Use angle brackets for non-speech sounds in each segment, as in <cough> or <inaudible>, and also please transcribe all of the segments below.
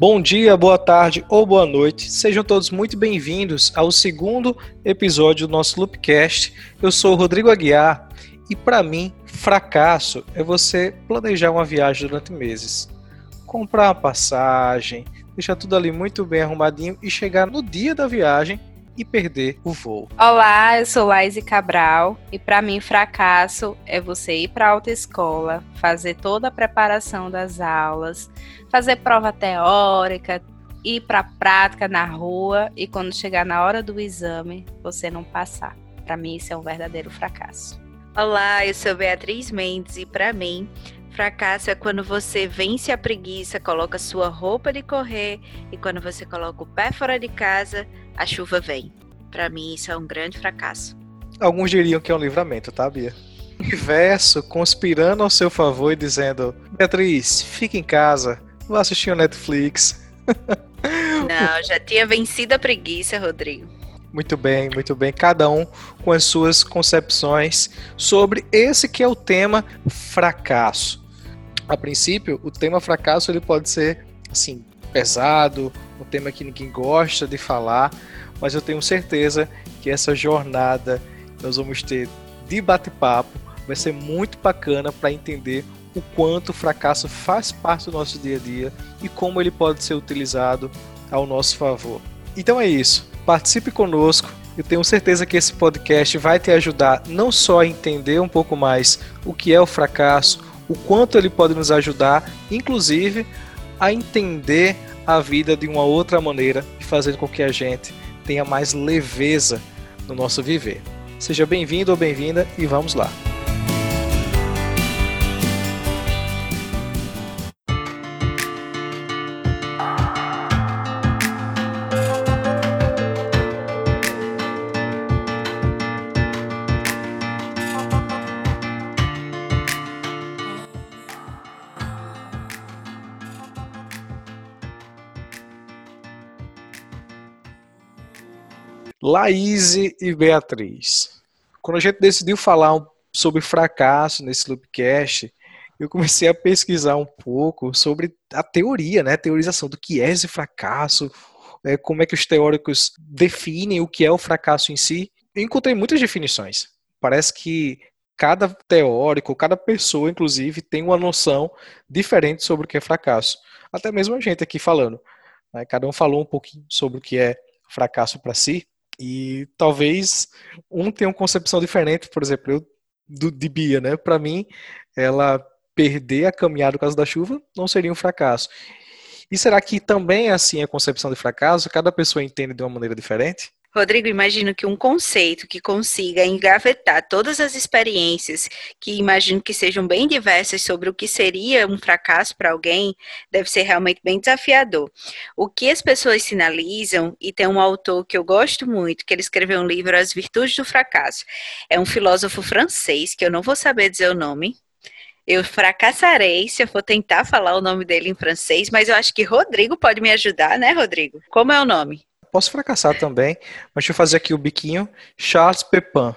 Bom dia, boa tarde ou boa noite. Sejam todos muito bem-vindos ao segundo episódio do nosso Loopcast. Eu sou o Rodrigo Aguiar e para mim, fracasso é você planejar uma viagem durante meses. Comprar uma passagem, deixar tudo ali muito bem arrumadinho e chegar no dia da viagem e perder o voo. Olá, eu sou Laise Cabral e para mim fracasso é você ir para a autoescola, fazer toda a preparação das aulas, fazer prova teórica, ir para a prática na rua e quando chegar na hora do exame você não passar. Para mim isso é um verdadeiro fracasso. Olá, eu sou Beatriz Mendes e para mim Fracasso é quando você vence a preguiça, coloca sua roupa de correr e quando você coloca o pé fora de casa, a chuva vem. Para mim, isso é um grande fracasso. Alguns diriam que é um livramento, tá, Bia? Universo conspirando ao seu favor e dizendo: Beatriz, fica em casa, vá assistir o Netflix. <laughs> Não, já tinha vencido a preguiça, Rodrigo. Muito bem, muito bem. Cada um com as suas concepções sobre esse que é o tema fracasso a princípio, o tema fracasso ele pode ser assim pesado, um tema que ninguém gosta de falar, mas eu tenho certeza que essa jornada que nós vamos ter de bate-papo vai ser muito bacana para entender o quanto o fracasso faz parte do nosso dia a dia e como ele pode ser utilizado ao nosso favor. Então é isso. Participe conosco. Eu tenho certeza que esse podcast vai te ajudar não só a entender um pouco mais o que é o fracasso, o quanto ele pode nos ajudar, inclusive, a entender a vida de uma outra maneira e fazer com que a gente tenha mais leveza no nosso viver. Seja bem-vindo ou bem-vinda e vamos lá. Laís e Beatriz. Quando a gente decidiu falar sobre fracasso nesse Loopcast, eu comecei a pesquisar um pouco sobre a teoria, né? A teorização do que é esse fracasso, é, como é que os teóricos definem o que é o fracasso em si. Encontrei muitas definições. Parece que cada teórico, cada pessoa, inclusive, tem uma noção diferente sobre o que é fracasso. Até mesmo a gente aqui falando. Né? Cada um falou um pouquinho sobre o que é fracasso para si. E talvez um tenha uma concepção diferente, por exemplo, eu do, de Bia, né? Para mim, ela perder a caminhada por causa da chuva não seria um fracasso. E será que também assim a concepção de fracasso? Cada pessoa entende de uma maneira diferente? Rodrigo, imagino que um conceito que consiga engavetar todas as experiências, que imagino que sejam bem diversas sobre o que seria um fracasso para alguém, deve ser realmente bem desafiador. O que as pessoas sinalizam, e tem um autor que eu gosto muito, que ele escreveu um livro, As Virtudes do Fracasso. É um filósofo francês, que eu não vou saber dizer o nome, eu fracassarei se eu for tentar falar o nome dele em francês, mas eu acho que Rodrigo pode me ajudar, né, Rodrigo? Como é o nome? Posso fracassar também, mas deixa eu fazer aqui o biquinho. Charles Pepin.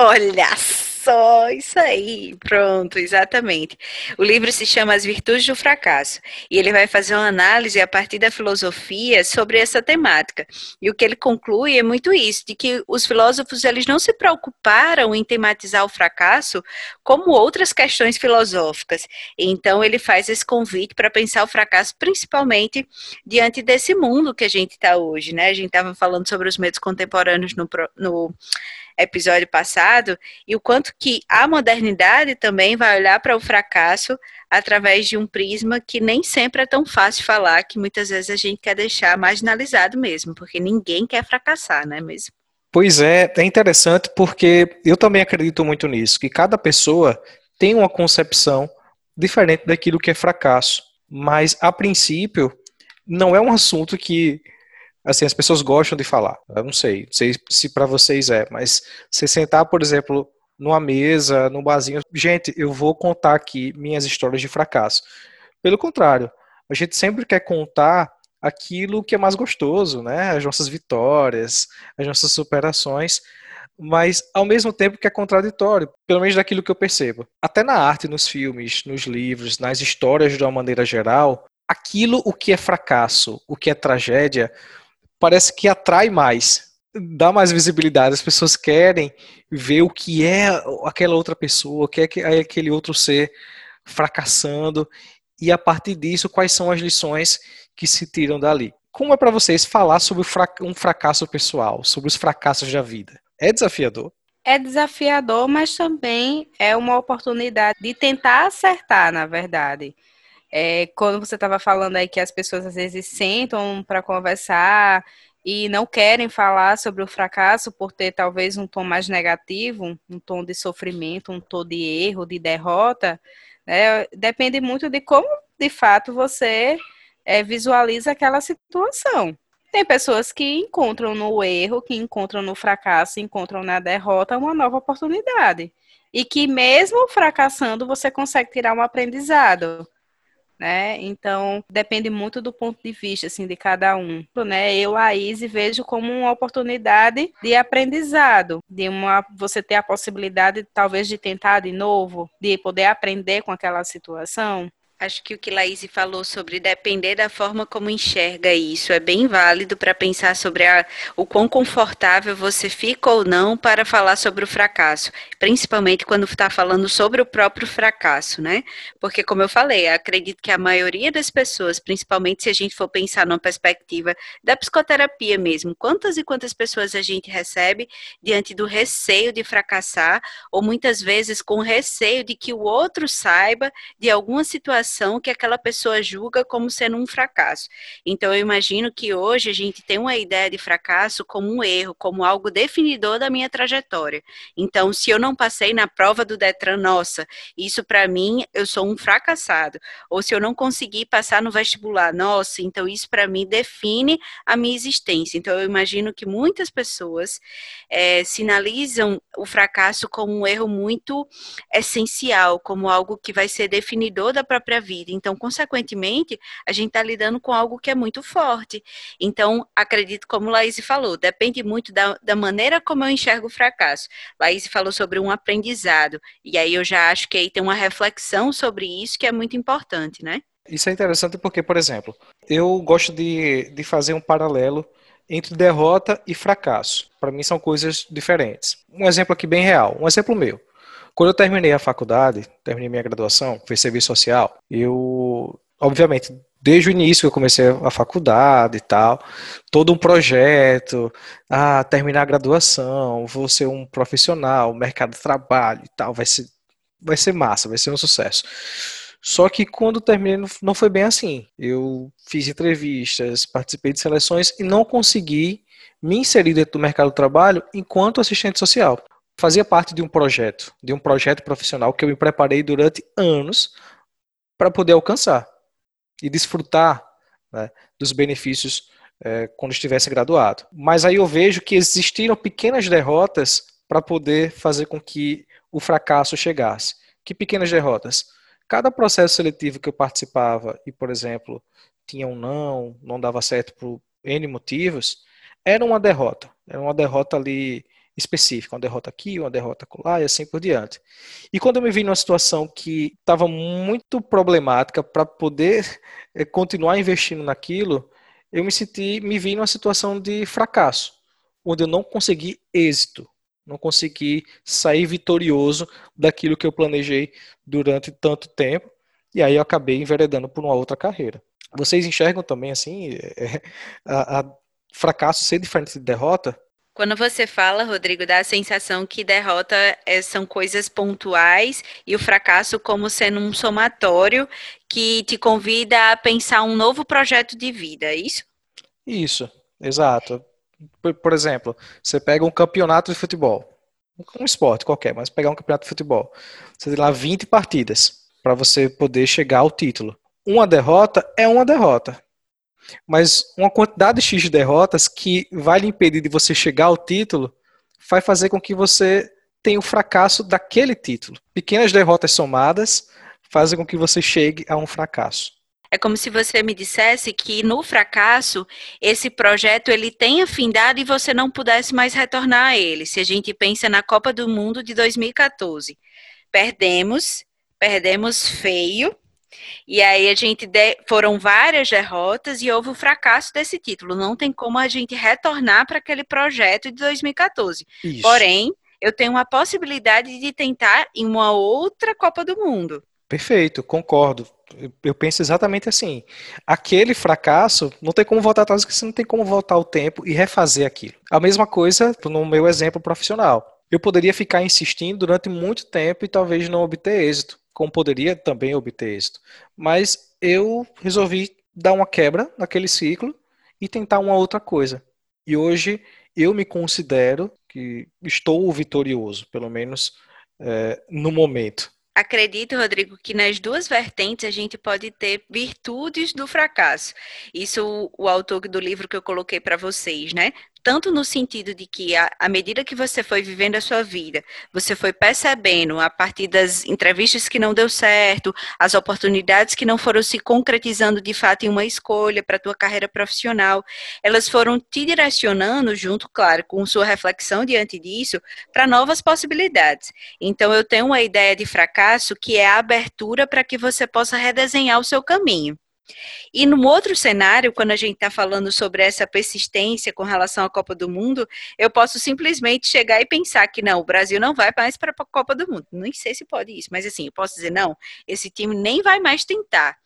Olha só, isso aí, pronto, exatamente. O livro se chama As Virtudes do Fracasso e ele vai fazer uma análise a partir da filosofia sobre essa temática. E o que ele conclui é muito isso, de que os filósofos eles não se preocuparam em tematizar o fracasso como outras questões filosóficas. Então ele faz esse convite para pensar o fracasso principalmente diante desse mundo que a gente está hoje, né? A gente estava falando sobre os medos contemporâneos no, no episódio passado, e o quanto que a modernidade também vai olhar para o fracasso através de um prisma que nem sempre é tão fácil falar, que muitas vezes a gente quer deixar marginalizado mesmo, porque ninguém quer fracassar, não é mesmo? Pois é, é interessante porque eu também acredito muito nisso, que cada pessoa tem uma concepção diferente daquilo que é fracasso. Mas, a princípio, não é um assunto que assim, as pessoas gostam de falar. Eu não sei, não sei se para vocês é, mas você sentar, por exemplo, numa mesa, num barzinho, gente, eu vou contar aqui minhas histórias de fracasso. Pelo contrário, a gente sempre quer contar aquilo que é mais gostoso, né? As nossas vitórias, as nossas superações, mas ao mesmo tempo que é contraditório, pelo menos daquilo que eu percebo. Até na arte, nos filmes, nos livros, nas histórias de uma maneira geral, aquilo o que é fracasso, o que é tragédia, parece que atrai mais, dá mais visibilidade. As pessoas querem ver o que é aquela outra pessoa, o que é aquele outro ser fracassando e a partir disso quais são as lições que se tiram dali. Como é para vocês falar sobre um fracasso pessoal, sobre os fracassos da vida? É desafiador? É desafiador, mas também é uma oportunidade de tentar acertar, na verdade. É, quando você estava falando aí que as pessoas às vezes sentam para conversar e não querem falar sobre o fracasso por ter talvez um tom mais negativo, um tom de sofrimento, um tom de erro, de derrota, né? depende muito de como de fato você é, visualiza aquela situação. Tem pessoas que encontram no erro, que encontram no fracasso, encontram na derrota uma nova oportunidade. E que mesmo fracassando, você consegue tirar um aprendizado. Né? Então, depende muito do ponto de vista assim, de cada um. Né? Eu, a Izzy, vejo como uma oportunidade de aprendizado, de uma, você ter a possibilidade, talvez, de tentar de novo, de poder aprender com aquela situação. Acho que o que Laís falou sobre depender da forma como enxerga isso é bem válido para pensar sobre a, o quão confortável você fica ou não para falar sobre o fracasso, principalmente quando está falando sobre o próprio fracasso, né? Porque, como eu falei, acredito que a maioria das pessoas, principalmente se a gente for pensar numa perspectiva da psicoterapia mesmo, quantas e quantas pessoas a gente recebe diante do receio de fracassar, ou muitas vezes com receio de que o outro saiba de alguma situação situação que aquela pessoa julga como sendo um fracasso. Então, eu imagino que hoje a gente tem uma ideia de fracasso como um erro, como algo definidor da minha trajetória. Então, se eu não passei na prova do Detran, nossa, isso para mim, eu sou um fracassado. Ou se eu não consegui passar no vestibular, nossa, então isso para mim define a minha existência. Então, eu imagino que muitas pessoas é, sinalizam o fracasso como um erro muito essencial, como algo que vai ser definidor da própria vida. Então, consequentemente, a gente está lidando com algo que é muito forte. Então, acredito, como Laís falou, depende muito da, da maneira como eu enxergo o fracasso. Laís falou sobre um aprendizado, e aí eu já acho que aí tem uma reflexão sobre isso que é muito importante, né? Isso é interessante porque, por exemplo, eu gosto de, de fazer um paralelo entre derrota e fracasso. Para mim são coisas diferentes. Um exemplo aqui bem real, um exemplo meu. Quando eu terminei a faculdade, terminei minha graduação, fiz serviço social, eu, obviamente, desde o início que eu comecei a faculdade e tal, todo um projeto, ah, terminar a graduação, vou ser um profissional, mercado de trabalho e tal, vai ser, vai ser massa, vai ser um sucesso. Só que quando terminei não foi bem assim. Eu fiz entrevistas, participei de seleções e não consegui me inserir dentro do mercado do trabalho enquanto assistente social fazia parte de um projeto, de um projeto profissional que eu me preparei durante anos para poder alcançar e desfrutar né, dos benefícios é, quando estivesse graduado. Mas aí eu vejo que existiram pequenas derrotas para poder fazer com que o fracasso chegasse. Que pequenas derrotas? Cada processo seletivo que eu participava e, por exemplo, tinha um não, não dava certo por N motivos, era uma derrota. Era uma derrota ali específica, uma derrota aqui, uma derrota lá e assim por diante. E quando eu me vi numa situação que estava muito problemática para poder é, continuar investindo naquilo, eu me senti, me vi numa situação de fracasso, onde eu não consegui êxito, não consegui sair vitorioso daquilo que eu planejei durante tanto tempo, e aí eu acabei enveredando por uma outra carreira. Vocês enxergam também assim é, <laughs> a, a fracasso ser diferente de derrota? Quando você fala, Rodrigo, dá a sensação que derrota é, são coisas pontuais e o fracasso como sendo um somatório que te convida a pensar um novo projeto de vida, é isso? Isso, exato. Por, por exemplo, você pega um campeonato de futebol, um esporte qualquer, mas pegar um campeonato de futebol, você tem lá 20 partidas para você poder chegar ao título. Uma derrota é uma derrota mas uma quantidade X de derrotas que vai lhe impedir de você chegar ao título vai fazer com que você tenha o fracasso daquele título. Pequenas derrotas somadas fazem com que você chegue a um fracasso. É como se você me dissesse que no fracasso esse projeto ele tem afindado e você não pudesse mais retornar a ele. Se a gente pensa na Copa do Mundo de 2014, perdemos, perdemos feio, E aí a gente de, foram várias derrotas e houve o fracasso desse título. Não tem como a gente retornar para aquele projeto de 2014. Isso. Porém, eu tenho uma possibilidade de tentar em uma outra Copa do Mundo. Perfeito, concordo. Eu penso exatamente assim. Aquele fracasso não tem como voltar atrás, porque você não tem como voltar o tempo e refazer aquilo. A mesma coisa no meu exemplo profissional. Eu poderia ficar insistindo durante muito tempo e talvez não obter êxito como poderia também obter êxito. Mas eu resolvi dar uma quebra naquele ciclo e tentar uma outra coisa. E hoje eu me considero que estou vitorioso, pelo menos é, no momento. Acredito, Rodrigo, que nas duas vertentes a gente pode ter virtudes do fracasso. Isso o autor do livro que eu coloquei para vocês, né? Tanto no sentido de que, à medida que você foi vivendo a sua vida, você foi percebendo, a partir das entrevistas que não deu certo, as oportunidades que não foram se concretizando de fato em uma escolha para a tua carreira profissional, elas foram te direcionando, junto, claro, com sua reflexão diante disso, para novas possibilidades. Então, eu tenho uma ideia de fracasso que é a abertura para que você possa redesenhar o seu caminho. E no outro cenário, quando a gente está falando sobre essa persistência com relação à Copa do Mundo, eu posso simplesmente chegar e pensar que não, o Brasil não vai mais para a Copa do Mundo. Nem sei se pode isso, mas assim, eu posso dizer, não, esse time nem vai mais tentar.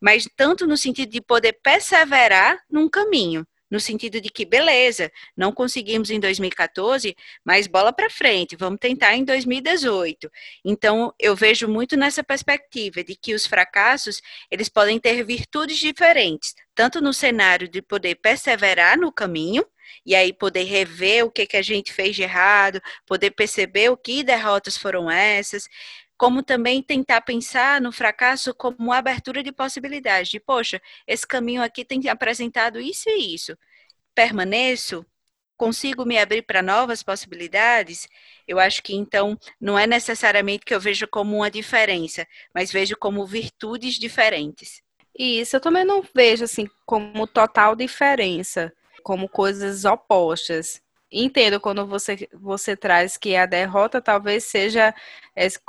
Mas tanto no sentido de poder perseverar num caminho no sentido de que, beleza, não conseguimos em 2014, mas bola para frente, vamos tentar em 2018. Então, eu vejo muito nessa perspectiva de que os fracassos, eles podem ter virtudes diferentes, tanto no cenário de poder perseverar no caminho, e aí poder rever o que, que a gente fez de errado, poder perceber o que derrotas foram essas, como também tentar pensar no fracasso como abertura de possibilidades, de, poxa, esse caminho aqui tem apresentado isso e isso. Permaneço? Consigo me abrir para novas possibilidades? Eu acho que então não é necessariamente que eu veja como uma diferença, mas vejo como virtudes diferentes. Isso, eu também não vejo assim como total diferença, como coisas opostas entendo quando você, você traz que a derrota talvez seja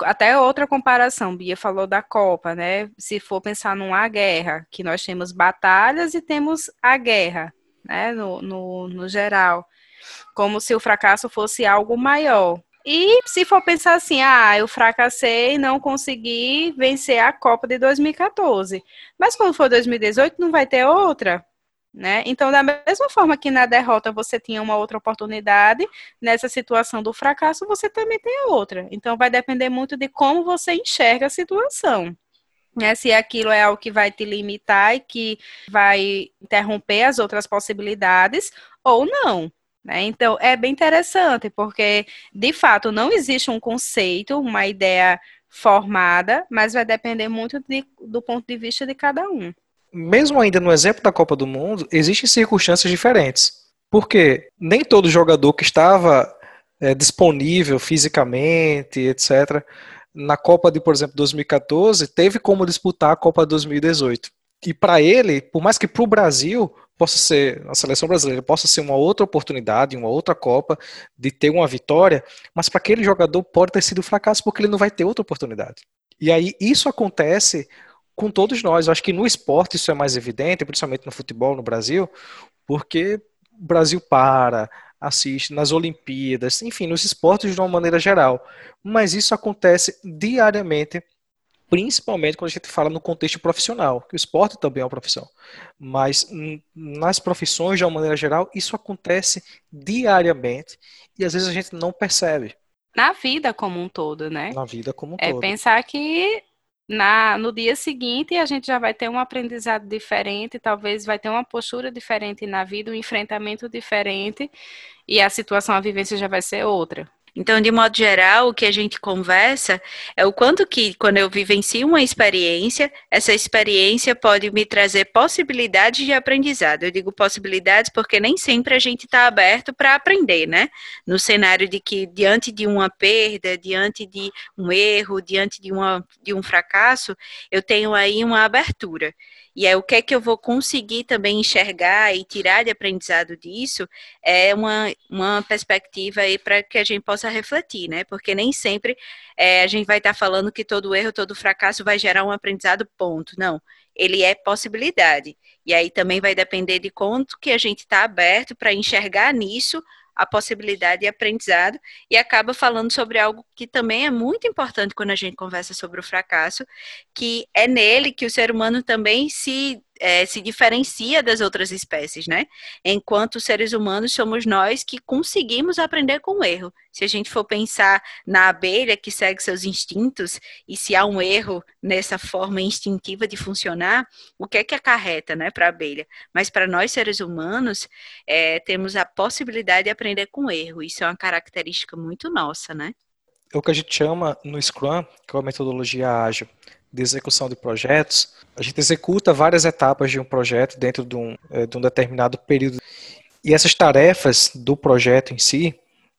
até outra comparação. Bia falou da Copa, né? Se for pensar numa guerra, que nós temos batalhas e temos a guerra, né? No, no, no geral. Como se o fracasso fosse algo maior. E se for pensar assim, ah, eu fracassei, não consegui vencer a Copa de 2014. Mas quando for 2018, não vai ter outra? Né? Então, da mesma forma que na derrota você tinha uma outra oportunidade, nessa situação do fracasso você também tem outra. Então, vai depender muito de como você enxerga a situação. Né? Se aquilo é algo que vai te limitar e que vai interromper as outras possibilidades, ou não. Né? Então, é bem interessante, porque, de fato, não existe um conceito, uma ideia formada, mas vai depender muito de, do ponto de vista de cada um mesmo ainda no exemplo da Copa do Mundo, existem circunstâncias diferentes. Porque nem todo jogador que estava é, disponível fisicamente, etc., na Copa de, por exemplo, 2014, teve como disputar a Copa de 2018. E para ele, por mais que para o Brasil possa ser, a seleção brasileira possa ser uma outra oportunidade, uma outra Copa, de ter uma vitória, mas para aquele jogador pode ter sido um fracasso porque ele não vai ter outra oportunidade. E aí isso acontece com todos nós. Eu acho que no esporte isso é mais evidente, principalmente no futebol no Brasil, porque o Brasil para, assiste nas Olimpíadas, enfim, nos esportes de uma maneira geral. Mas isso acontece diariamente, principalmente quando a gente fala no contexto profissional, que o esporte também é uma profissão. Mas nas profissões de uma maneira geral, isso acontece diariamente e às vezes a gente não percebe. Na vida como um todo, né? Na vida como um é todo. É pensar que na, no dia seguinte a gente já vai ter um aprendizado diferente, talvez vai ter uma postura diferente na vida, um enfrentamento diferente, e a situação, a vivência já vai ser outra. Então, de modo geral, o que a gente conversa é o quanto que, quando eu vivencio uma experiência, essa experiência pode me trazer possibilidades de aprendizado. Eu digo possibilidades porque nem sempre a gente está aberto para aprender, né? No cenário de que, diante de uma perda, diante de um erro, diante de, uma, de um fracasso, eu tenho aí uma abertura. E aí, o que é que eu vou conseguir também enxergar e tirar de aprendizado disso é uma, uma perspectiva aí para que a gente possa refletir, né? Porque nem sempre é, a gente vai estar tá falando que todo erro, todo fracasso vai gerar um aprendizado, ponto. Não, ele é possibilidade. E aí também vai depender de quanto que a gente está aberto para enxergar nisso a possibilidade de aprendizado e acaba falando sobre algo que também é muito importante quando a gente conversa sobre o fracasso, que é nele que o ser humano também se é, se diferencia das outras espécies, né? Enquanto seres humanos somos nós que conseguimos aprender com o erro. Se a gente for pensar na abelha que segue seus instintos e se há um erro nessa forma instintiva de funcionar, o que é que acarreta, né, para a abelha? Mas para nós seres humanos é, temos a possibilidade de aprender com erro. Isso é uma característica muito nossa, né? É o que a gente chama no Scrum, que é a metodologia ágil, de execução de projetos, a gente executa várias etapas de um projeto dentro de um, eh, de um determinado período. E essas tarefas do projeto em si,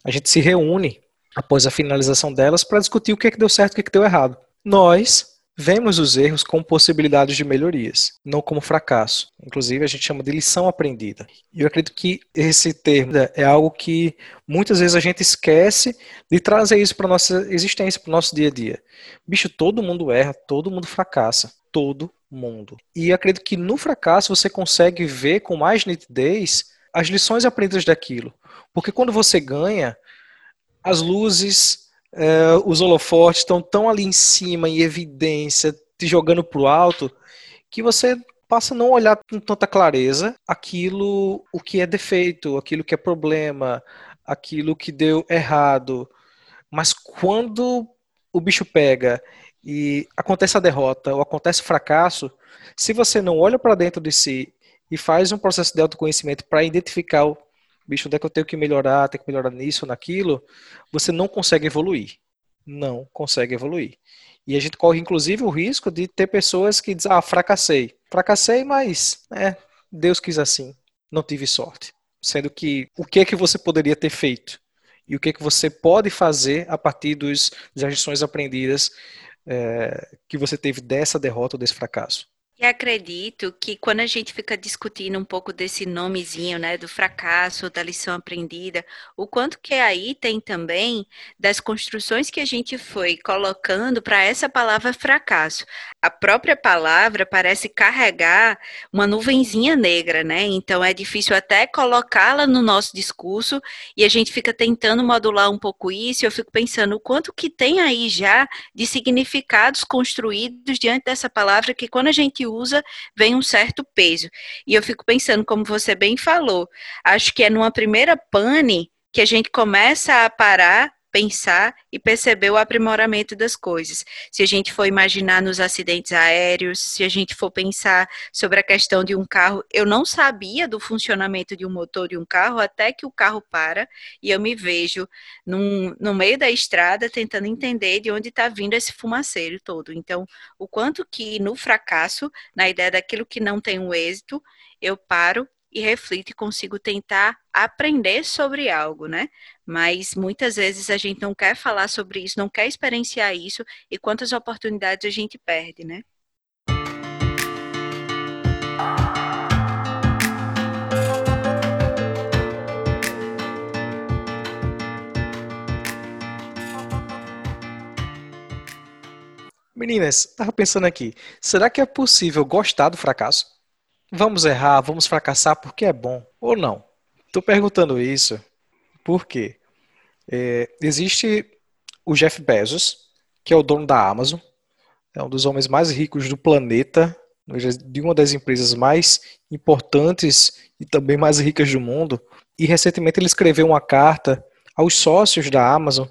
a gente se reúne após a finalização delas para discutir o que, é que deu certo e o que, é que deu errado. Nós, Vemos os erros como possibilidades de melhorias, não como fracasso. Inclusive, a gente chama de lição aprendida. E eu acredito que esse termo é algo que muitas vezes a gente esquece de trazer isso para nossa existência, para o nosso dia a dia. Bicho, todo mundo erra, todo mundo fracassa. Todo mundo. E acredito que no fracasso você consegue ver com mais nitidez as lições aprendidas daquilo. Porque quando você ganha, as luzes é, os holofotes estão tão ali em cima, em evidência, te jogando pro alto, que você passa a não olhar com tanta clareza aquilo o que é defeito, aquilo que é problema, aquilo que deu errado. Mas quando o bicho pega e acontece a derrota ou acontece o fracasso, se você não olha para dentro de si e faz um processo de autoconhecimento para identificar o bicho, onde é que eu tenho que melhorar, tenho que melhorar nisso, naquilo, você não consegue evoluir. Não consegue evoluir. E a gente corre, inclusive, o risco de ter pessoas que dizem, ah, fracassei. Fracassei, mas é, Deus quis assim. Não tive sorte. Sendo que o que é que você poderia ter feito? E o que é que você pode fazer a partir dos, das lições aprendidas é, que você teve dessa derrota ou desse fracasso? E acredito que quando a gente fica discutindo um pouco desse nomezinho, né, do fracasso, da lição aprendida, o quanto que aí tem também das construções que a gente foi colocando para essa palavra fracasso. A própria palavra parece carregar uma nuvenzinha negra, né? Então é difícil até colocá-la no nosso discurso e a gente fica tentando modular um pouco isso. E eu fico pensando o quanto que tem aí já de significados construídos diante dessa palavra que quando a gente usa, vem um certo peso. E eu fico pensando, como você bem falou, acho que é numa primeira pane que a gente começa a parar pensar e perceber o aprimoramento das coisas. Se a gente for imaginar nos acidentes aéreos, se a gente for pensar sobre a questão de um carro, eu não sabia do funcionamento de um motor de um carro até que o carro para e eu me vejo num, no meio da estrada tentando entender de onde está vindo esse fumaceiro todo. Então, o quanto que no fracasso, na ideia daquilo que não tem um êxito, eu paro e reflito e consigo tentar aprender sobre algo, né? Mas muitas vezes a gente não quer falar sobre isso, não quer experienciar isso e quantas oportunidades a gente perde, né? Meninas, estava pensando aqui, será que é possível gostar do fracasso? Vamos errar, vamos fracassar porque é bom ou não? Estou perguntando isso porque é, existe o Jeff Bezos, que é o dono da Amazon, é um dos homens mais ricos do planeta, de uma das empresas mais importantes e também mais ricas do mundo. E recentemente ele escreveu uma carta aos sócios da Amazon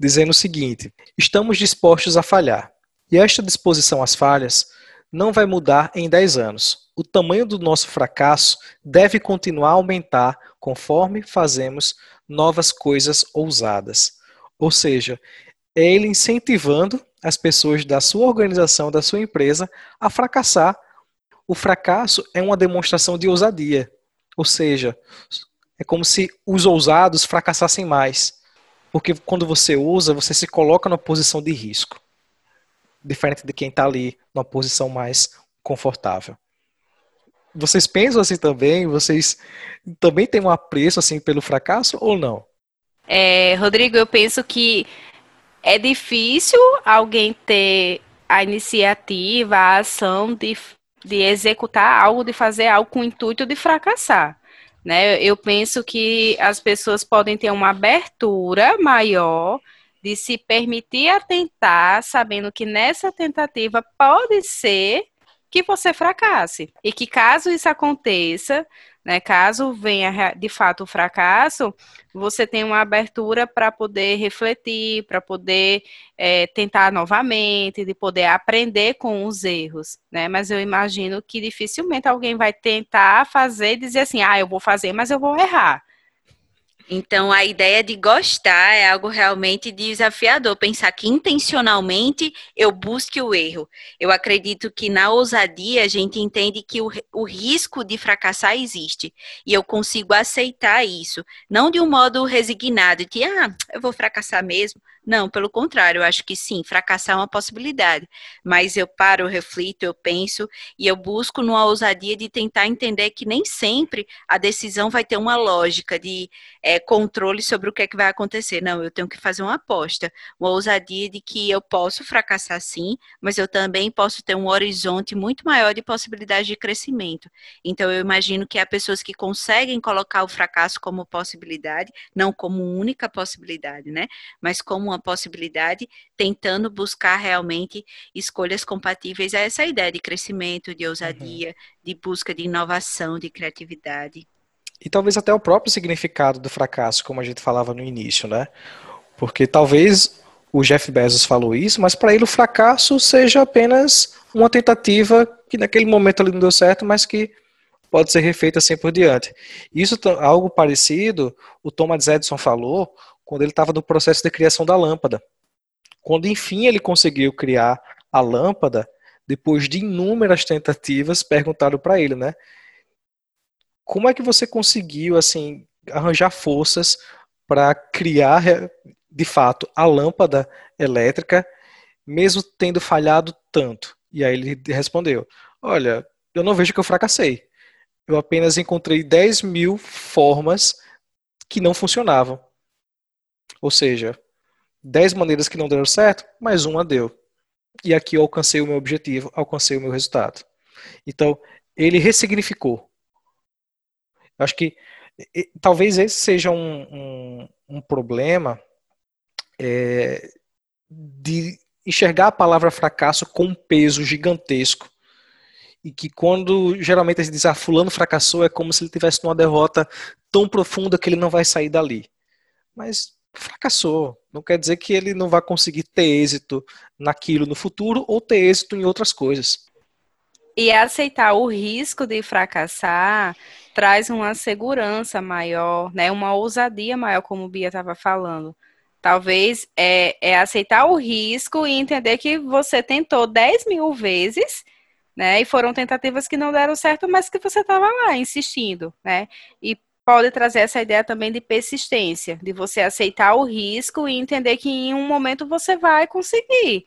dizendo o seguinte: estamos dispostos a falhar. E esta disposição às falhas não vai mudar em 10 anos. O tamanho do nosso fracasso deve continuar a aumentar conforme fazemos novas coisas ousadas. Ou seja, é ele incentivando as pessoas da sua organização, da sua empresa, a fracassar. O fracasso é uma demonstração de ousadia. Ou seja, é como se os ousados fracassassem mais. Porque quando você usa, você se coloca numa posição de risco diferente de quem está ali numa posição mais confortável. Vocês pensam assim também? Vocês também têm um apreço assim pelo fracasso ou não? É, Rodrigo, eu penso que é difícil alguém ter a iniciativa, a ação de, de executar algo, de fazer algo com o intuito de fracassar. Né? Eu penso que as pessoas podem ter uma abertura maior de se permitir atentar, sabendo que nessa tentativa pode ser que você fracasse. E que caso isso aconteça, né, caso venha de fato o fracasso, você tem uma abertura para poder refletir, para poder é, tentar novamente, de poder aprender com os erros, né? Mas eu imagino que dificilmente alguém vai tentar fazer e dizer assim, ah, eu vou fazer, mas eu vou errar. Então, a ideia de gostar é algo realmente desafiador. Pensar que intencionalmente eu busque o erro. Eu acredito que na ousadia a gente entende que o, o risco de fracassar existe. E eu consigo aceitar isso. Não de um modo resignado, de, ah, eu vou fracassar mesmo. Não, pelo contrário, eu acho que sim, fracassar é uma possibilidade. Mas eu paro, eu reflito, eu penso e eu busco numa ousadia de tentar entender que nem sempre a decisão vai ter uma lógica de é, controle sobre o que é que vai acontecer. Não, eu tenho que fazer uma aposta, uma ousadia de que eu posso fracassar sim, mas eu também posso ter um horizonte muito maior de possibilidades de crescimento. Então eu imagino que há pessoas que conseguem colocar o fracasso como possibilidade, não como única possibilidade, né? Mas como uma possibilidade, tentando buscar realmente escolhas compatíveis a essa ideia de crescimento, de ousadia, uhum. de busca de inovação, de criatividade. E talvez até o próprio significado do fracasso, como a gente falava no início, né? Porque talvez o Jeff Bezos falou isso, mas para ele o fracasso seja apenas uma tentativa que naquele momento ali não deu certo, mas que pode ser refeita assim por diante. Isso algo parecido, o Thomas Edison falou quando ele estava no processo de criação da lâmpada. Quando enfim ele conseguiu criar a lâmpada, depois de inúmeras tentativas, perguntaram para ele, né? Como é que você conseguiu assim arranjar forças para criar de fato a lâmpada elétrica, mesmo tendo falhado tanto? E aí ele respondeu: Olha, eu não vejo que eu fracassei. Eu apenas encontrei 10 mil formas que não funcionavam. Ou seja, 10 maneiras que não deram certo, mas uma deu. E aqui eu alcancei o meu objetivo, alcancei o meu resultado. Então, ele ressignificou. Acho que e, talvez esse seja um, um, um problema é, de enxergar a palavra fracasso com um peso gigantesco. E que quando geralmente a gente diz, ah, fulano fracassou, é como se ele tivesse numa derrota tão profunda que ele não vai sair dali. Mas fracassou. Não quer dizer que ele não vai conseguir ter êxito naquilo no futuro ou ter êxito em outras coisas. E aceitar o risco de fracassar traz uma segurança maior, né? Uma ousadia maior, como o Bia estava falando. Talvez é, é, aceitar o risco e entender que você tentou 10 mil vezes, né? E foram tentativas que não deram certo, mas que você estava lá insistindo, né? E pode trazer essa ideia também de persistência, de você aceitar o risco e entender que em um momento você vai conseguir,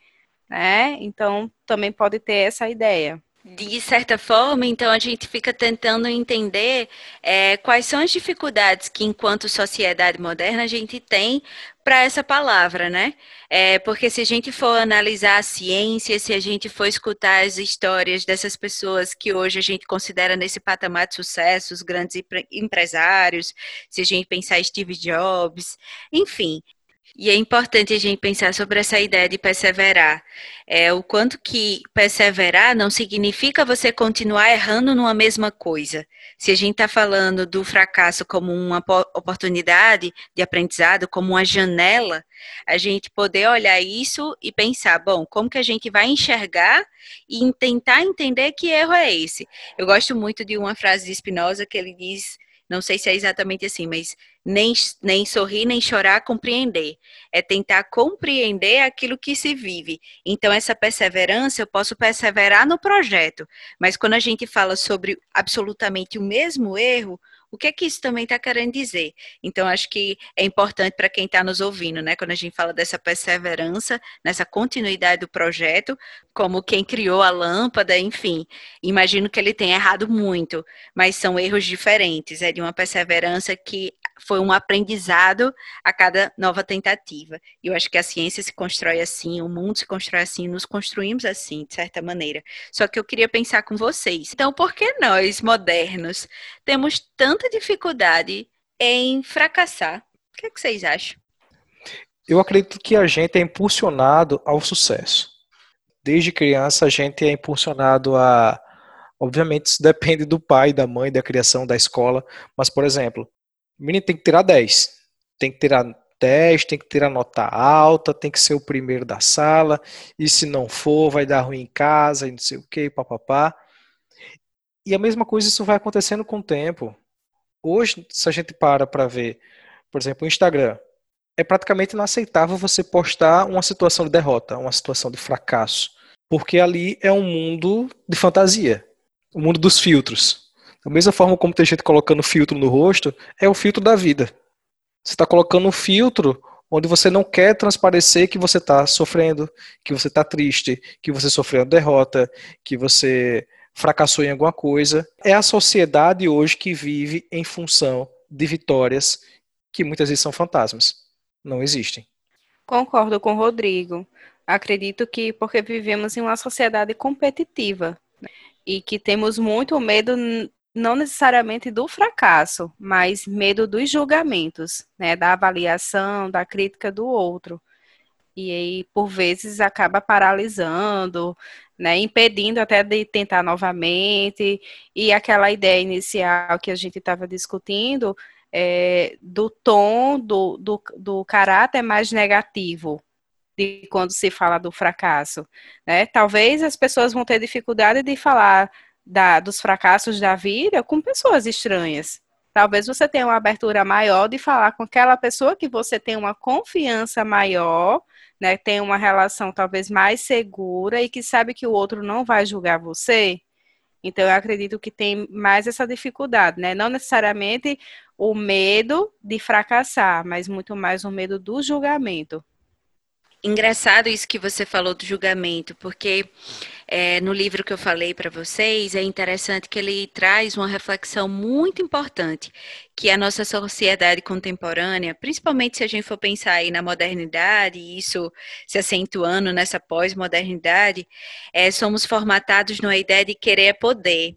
né? Então, também pode ter essa ideia de certa forma, então a gente fica tentando entender é, quais são as dificuldades que, enquanto sociedade moderna, a gente tem para essa palavra, né? É, porque se a gente for analisar a ciência, se a gente for escutar as histórias dessas pessoas que hoje a gente considera nesse patamar de sucesso, os grandes empresários, se a gente pensar Steve Jobs, enfim, e é importante a gente pensar sobre essa ideia de perseverar. É, o quanto que perseverar não significa você continuar errando numa mesma coisa. Se a gente está falando do fracasso como uma oportunidade de aprendizado, como uma janela, a gente poder olhar isso e pensar, bom, como que a gente vai enxergar e tentar entender que erro é esse. Eu gosto muito de uma frase de Spinoza que ele diz não sei se é exatamente assim, mas nem, nem sorrir, nem chorar, compreender. É tentar compreender aquilo que se vive. Então, essa perseverança, eu posso perseverar no projeto, mas quando a gente fala sobre absolutamente o mesmo erro, O que é que isso também está querendo dizer? Então, acho que é importante para quem está nos ouvindo, né? Quando a gente fala dessa perseverança, nessa continuidade do projeto, como quem criou a lâmpada, enfim. Imagino que ele tenha errado muito, mas são erros diferentes. É de uma perseverança que foi um aprendizado a cada nova tentativa. E eu acho que a ciência se constrói assim, o mundo se constrói assim, nos construímos assim, de certa maneira. Só que eu queria pensar com vocês. Então, por que nós, modernos, temos tanta dificuldade em fracassar? O que, é que vocês acham? Eu acredito que a gente é impulsionado ao sucesso. Desde criança, a gente é impulsionado a. Obviamente, isso depende do pai, da mãe, da criação, da escola. Mas, por exemplo, o menino tem que tirar 10. Tem que tirar 10, tem que tirar nota alta, tem que ser o primeiro da sala, e se não for, vai dar ruim em casa, e não sei o que, papapá. E a mesma coisa isso vai acontecendo com o tempo. Hoje, se a gente para para ver, por exemplo, o Instagram, é praticamente inaceitável você postar uma situação de derrota, uma situação de fracasso, porque ali é um mundo de fantasia, o um mundo dos filtros. Da mesma forma como tem gente colocando filtro no rosto, é o filtro da vida. Você está colocando um filtro onde você não quer transparecer que você está sofrendo, que você está triste, que você sofreu derrota, que você fracassou em alguma coisa. É a sociedade hoje que vive em função de vitórias que muitas vezes são fantasmas. Não existem. Concordo com o Rodrigo. Acredito que porque vivemos em uma sociedade competitiva né, e que temos muito medo não necessariamente do fracasso, mas medo dos julgamentos, né, da avaliação, da crítica do outro. E aí, por vezes, acaba paralisando, né, impedindo até de tentar novamente. E aquela ideia inicial que a gente estava discutindo é, do tom, do, do, do caráter mais negativo, de quando se fala do fracasso. Né? Talvez as pessoas vão ter dificuldade de falar da, dos fracassos da vida com pessoas estranhas. Talvez você tenha uma abertura maior de falar com aquela pessoa que você tem uma confiança maior, né? Tem uma relação talvez mais segura e que sabe que o outro não vai julgar você. Então eu acredito que tem mais essa dificuldade, né? Não necessariamente o medo de fracassar, mas muito mais o medo do julgamento. Engraçado isso que você falou do julgamento, porque é, no livro que eu falei para vocês, é interessante que ele traz uma reflexão muito importante, que a nossa sociedade contemporânea, principalmente se a gente for pensar aí na modernidade, e isso se acentuando nessa pós-modernidade, é, somos formatados numa ideia de querer poder.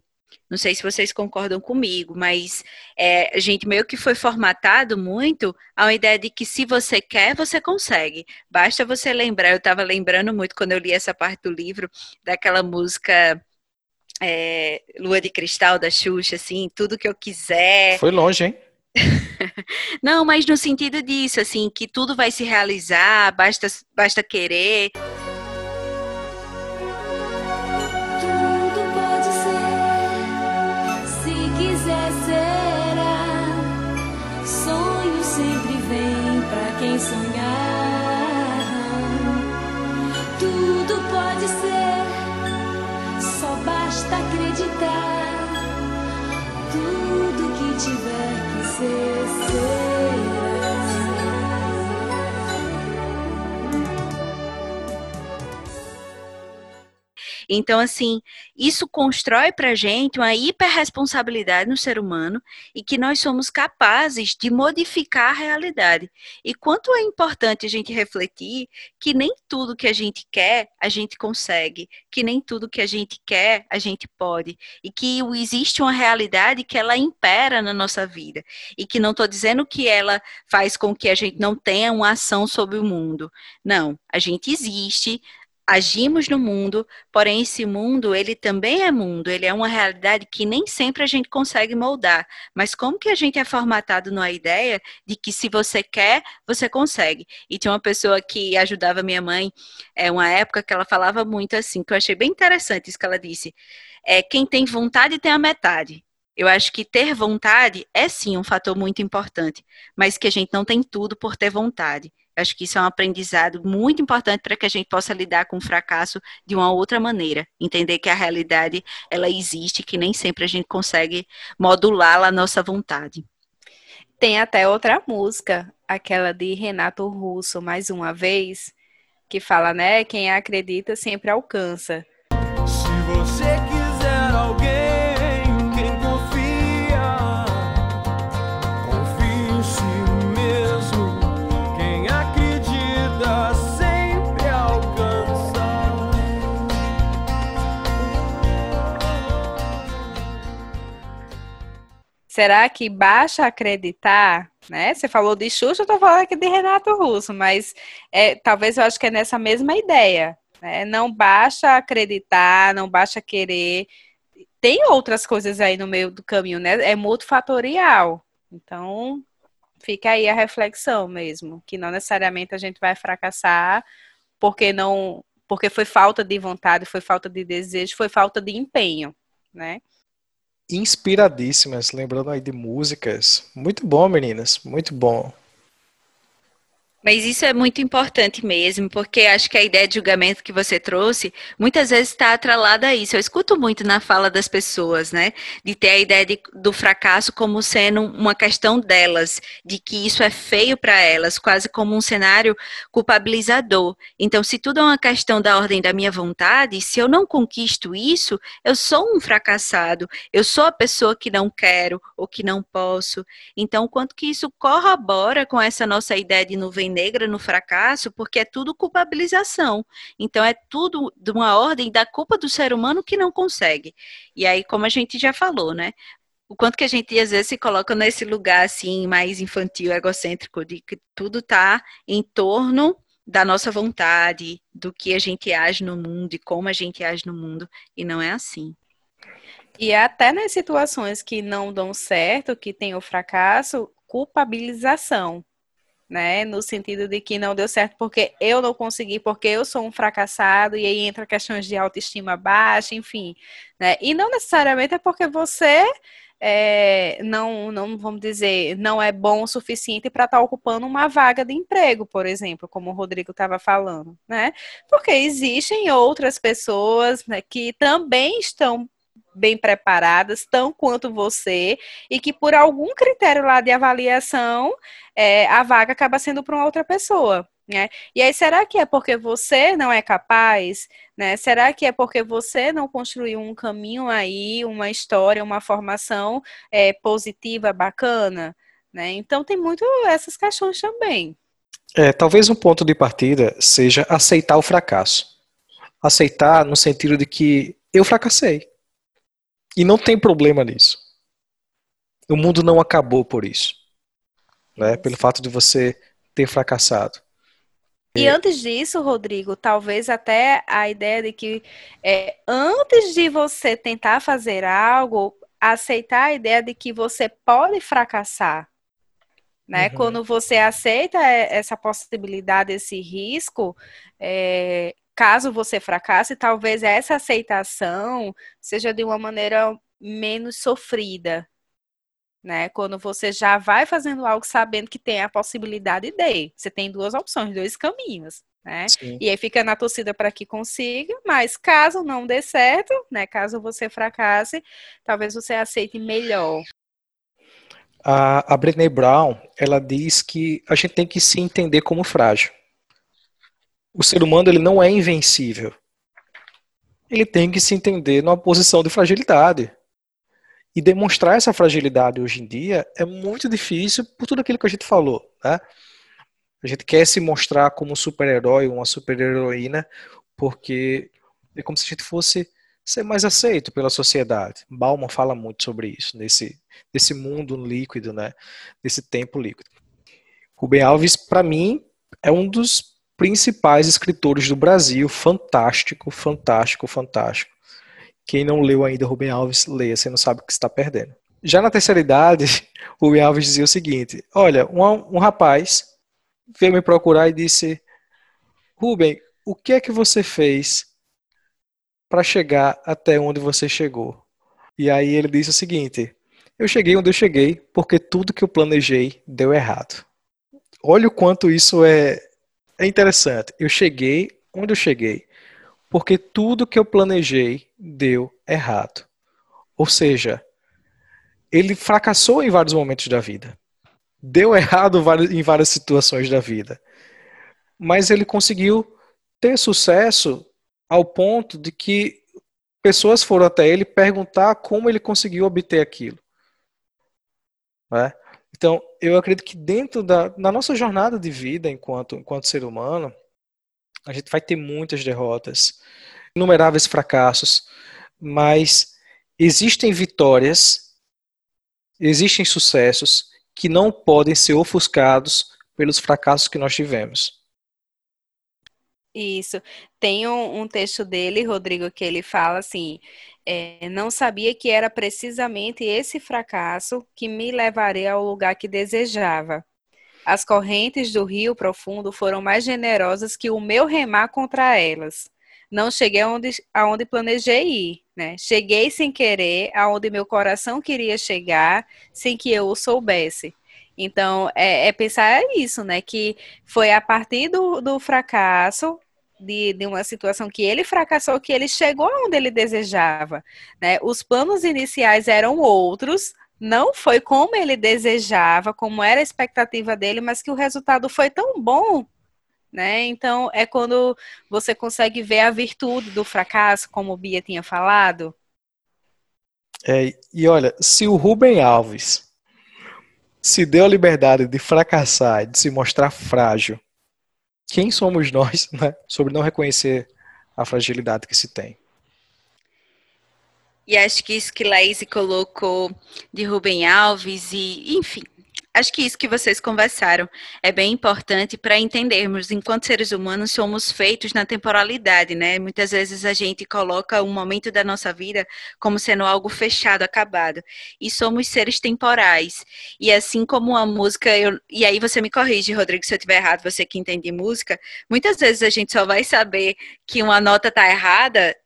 Não sei se vocês concordam comigo, mas é, a gente meio que foi formatado muito a ideia de que se você quer, você consegue. Basta você lembrar, eu estava lembrando muito quando eu li essa parte do livro, daquela música é, Lua de Cristal da Xuxa, assim, tudo que eu quiser. Foi longe, hein? <laughs> Não, mas no sentido disso, assim, que tudo vai se realizar, basta, basta querer. tiver que ser. Então, assim, isso constrói para a gente uma hiperresponsabilidade no ser humano e que nós somos capazes de modificar a realidade. E quanto é importante a gente refletir que nem tudo que a gente quer, a gente consegue, que nem tudo que a gente quer, a gente pode, e que existe uma realidade que ela impera na nossa vida. E que não estou dizendo que ela faz com que a gente não tenha uma ação sobre o mundo. Não, a gente existe, agimos no mundo, porém esse mundo, ele também é mundo, ele é uma realidade que nem sempre a gente consegue moldar. Mas como que a gente é formatado numa ideia de que se você quer, você consegue? E tinha uma pessoa que ajudava minha mãe, é uma época que ela falava muito assim, que eu achei bem interessante isso que ela disse. É, quem tem vontade tem a metade. Eu acho que ter vontade é sim um fator muito importante, mas que a gente não tem tudo por ter vontade. Acho que isso é um aprendizado muito importante para que a gente possa lidar com o fracasso de uma outra maneira, entender que a realidade ela existe, que nem sempre a gente consegue modulá-la à nossa vontade. Tem até outra música, aquela de Renato Russo, mais uma vez, que fala, né? Quem acredita sempre alcança. Será que basta acreditar? Né? Você falou de Xuxa, eu tô falando aqui de Renato Russo, mas é, talvez eu acho que é nessa mesma ideia. Né? Não basta acreditar, não basta querer. Tem outras coisas aí no meio do caminho, né? É multifatorial. Então, fica aí a reflexão mesmo, que não necessariamente a gente vai fracassar porque não, porque foi falta de vontade, foi falta de desejo, foi falta de empenho, né? Inspiradíssimas, lembrando aí de músicas. Muito bom, meninas, muito bom. Mas isso é muito importante mesmo, porque acho que a ideia de julgamento que você trouxe muitas vezes está atrelada a isso. Eu escuto muito na fala das pessoas, né? De ter a ideia de, do fracasso como sendo uma questão delas, de que isso é feio para elas, quase como um cenário culpabilizador. Então, se tudo é uma questão da ordem da minha vontade, se eu não conquisto isso, eu sou um fracassado, eu sou a pessoa que não quero ou que não posso. Então, quanto que isso corrobora com essa nossa ideia de nuvem negra no fracasso, porque é tudo culpabilização. Então é tudo de uma ordem da culpa do ser humano que não consegue. E aí, como a gente já falou, né? O quanto que a gente às vezes se coloca nesse lugar assim mais infantil, egocêntrico, de que tudo está em torno da nossa vontade, do que a gente age no mundo e como a gente age no mundo, e não é assim. E até nas situações que não dão certo, que tem o fracasso, culpabilização né? No sentido de que não deu certo porque eu não consegui, porque eu sou um fracassado, e aí entra questões de autoestima baixa, enfim, né? E não necessariamente é porque você é, não, não, vamos dizer, não é bom o suficiente para estar tá ocupando uma vaga de emprego, por exemplo, como o Rodrigo estava falando, né? Porque existem outras pessoas né, que também estão bem preparadas, tão quanto você, e que por algum critério lá de avaliação, é, a vaga acaba sendo para uma outra pessoa. Né? E aí, será que é porque você não é capaz? Né? Será que é porque você não construiu um caminho aí, uma história, uma formação é, positiva, bacana? Né? Então, tem muito essas questões também. É, talvez um ponto de partida seja aceitar o fracasso. Aceitar no sentido de que eu fracassei. E não tem problema nisso. O mundo não acabou por isso. Né? Pelo fato de você ter fracassado. E antes disso, Rodrigo, talvez até a ideia de que é, antes de você tentar fazer algo, aceitar a ideia de que você pode fracassar. Né? Uhum. Quando você aceita essa possibilidade, esse risco, é, caso você fracasse, talvez essa aceitação seja de uma maneira menos sofrida, né? Quando você já vai fazendo algo sabendo que tem a possibilidade de, você tem duas opções, dois caminhos, né? Sim. E aí fica na torcida para que consiga, mas caso não dê certo, né? Caso você fracasse, talvez você aceite melhor. A, a Brené Brown, ela diz que a gente tem que se entender como frágil o ser humano ele não é invencível. Ele tem que se entender numa posição de fragilidade. E demonstrar essa fragilidade hoje em dia é muito difícil por tudo aquilo que a gente falou. Né? A gente quer se mostrar como um super-herói, uma super-heroína, porque é como se a gente fosse ser mais aceito pela sociedade. Bauman fala muito sobre isso, nesse, nesse mundo líquido, né? nesse tempo líquido. Rubem Alves, para mim, é um dos principais escritores do Brasil. Fantástico, fantástico, fantástico. Quem não leu ainda Rubem Alves, leia, você não sabe o que está perdendo. Já na terceira idade, <laughs> Rubem Alves dizia o seguinte: Olha, um, um rapaz veio me procurar e disse: Rubem, o que é que você fez para chegar até onde você chegou? E aí ele disse o seguinte: Eu cheguei onde eu cheguei porque tudo que eu planejei deu errado. Olha o quanto isso é é interessante. Eu cheguei onde eu cheguei porque tudo que eu planejei deu errado. Ou seja, ele fracassou em vários momentos da vida. Deu errado em várias situações da vida. Mas ele conseguiu ter sucesso ao ponto de que pessoas foram até ele perguntar como ele conseguiu obter aquilo. Né? Então, eu acredito que dentro da na nossa jornada de vida enquanto, enquanto ser humano, a gente vai ter muitas derrotas, inumeráveis fracassos, mas existem vitórias, existem sucessos que não podem ser ofuscados pelos fracassos que nós tivemos. Isso. Tem um, um, texto dele, Rodrigo, que ele fala assim: é, não sabia que era precisamente esse fracasso que me levaria ao lugar que desejava. As correntes do rio profundo foram mais generosas que o meu remar contra elas. Não cheguei aonde, aonde planejei ir, né? Cheguei sem querer, aonde meu coração queria chegar, sem que eu o soubesse. Então, é, é pensar isso, né? Que foi a partir do, do fracasso, de, de, uma situação que ele fracassou, que ele chegou onde ele desejava. Né? Os planos iniciais eram outros, não foi como ele desejava, como era a expectativa dele, mas que o resultado foi tão bom. Né? Então, é quando você consegue ver a virtude do fracasso, como o Bia tinha falado. É, e olha, se o Rubem Alves se deu a liberdade de fracassar, de se mostrar frágil, quem somos nós né, sobre não reconhecer a fragilidade que se tem? E acho que isso que Laís colocou de Rubem Alves e, enfim, Acho que isso que vocês conversaram é bem importante para entendermos, enquanto seres humanos, somos feitos na temporalidade, né? Muitas vezes a gente coloca um momento da nossa vida como sendo algo fechado, acabado. E somos seres temporais. E assim como a música, eu... e aí você me corrige, Rodrigo, se eu estiver errado, você que entende música, muitas vezes a gente só vai saber que uma nota está errada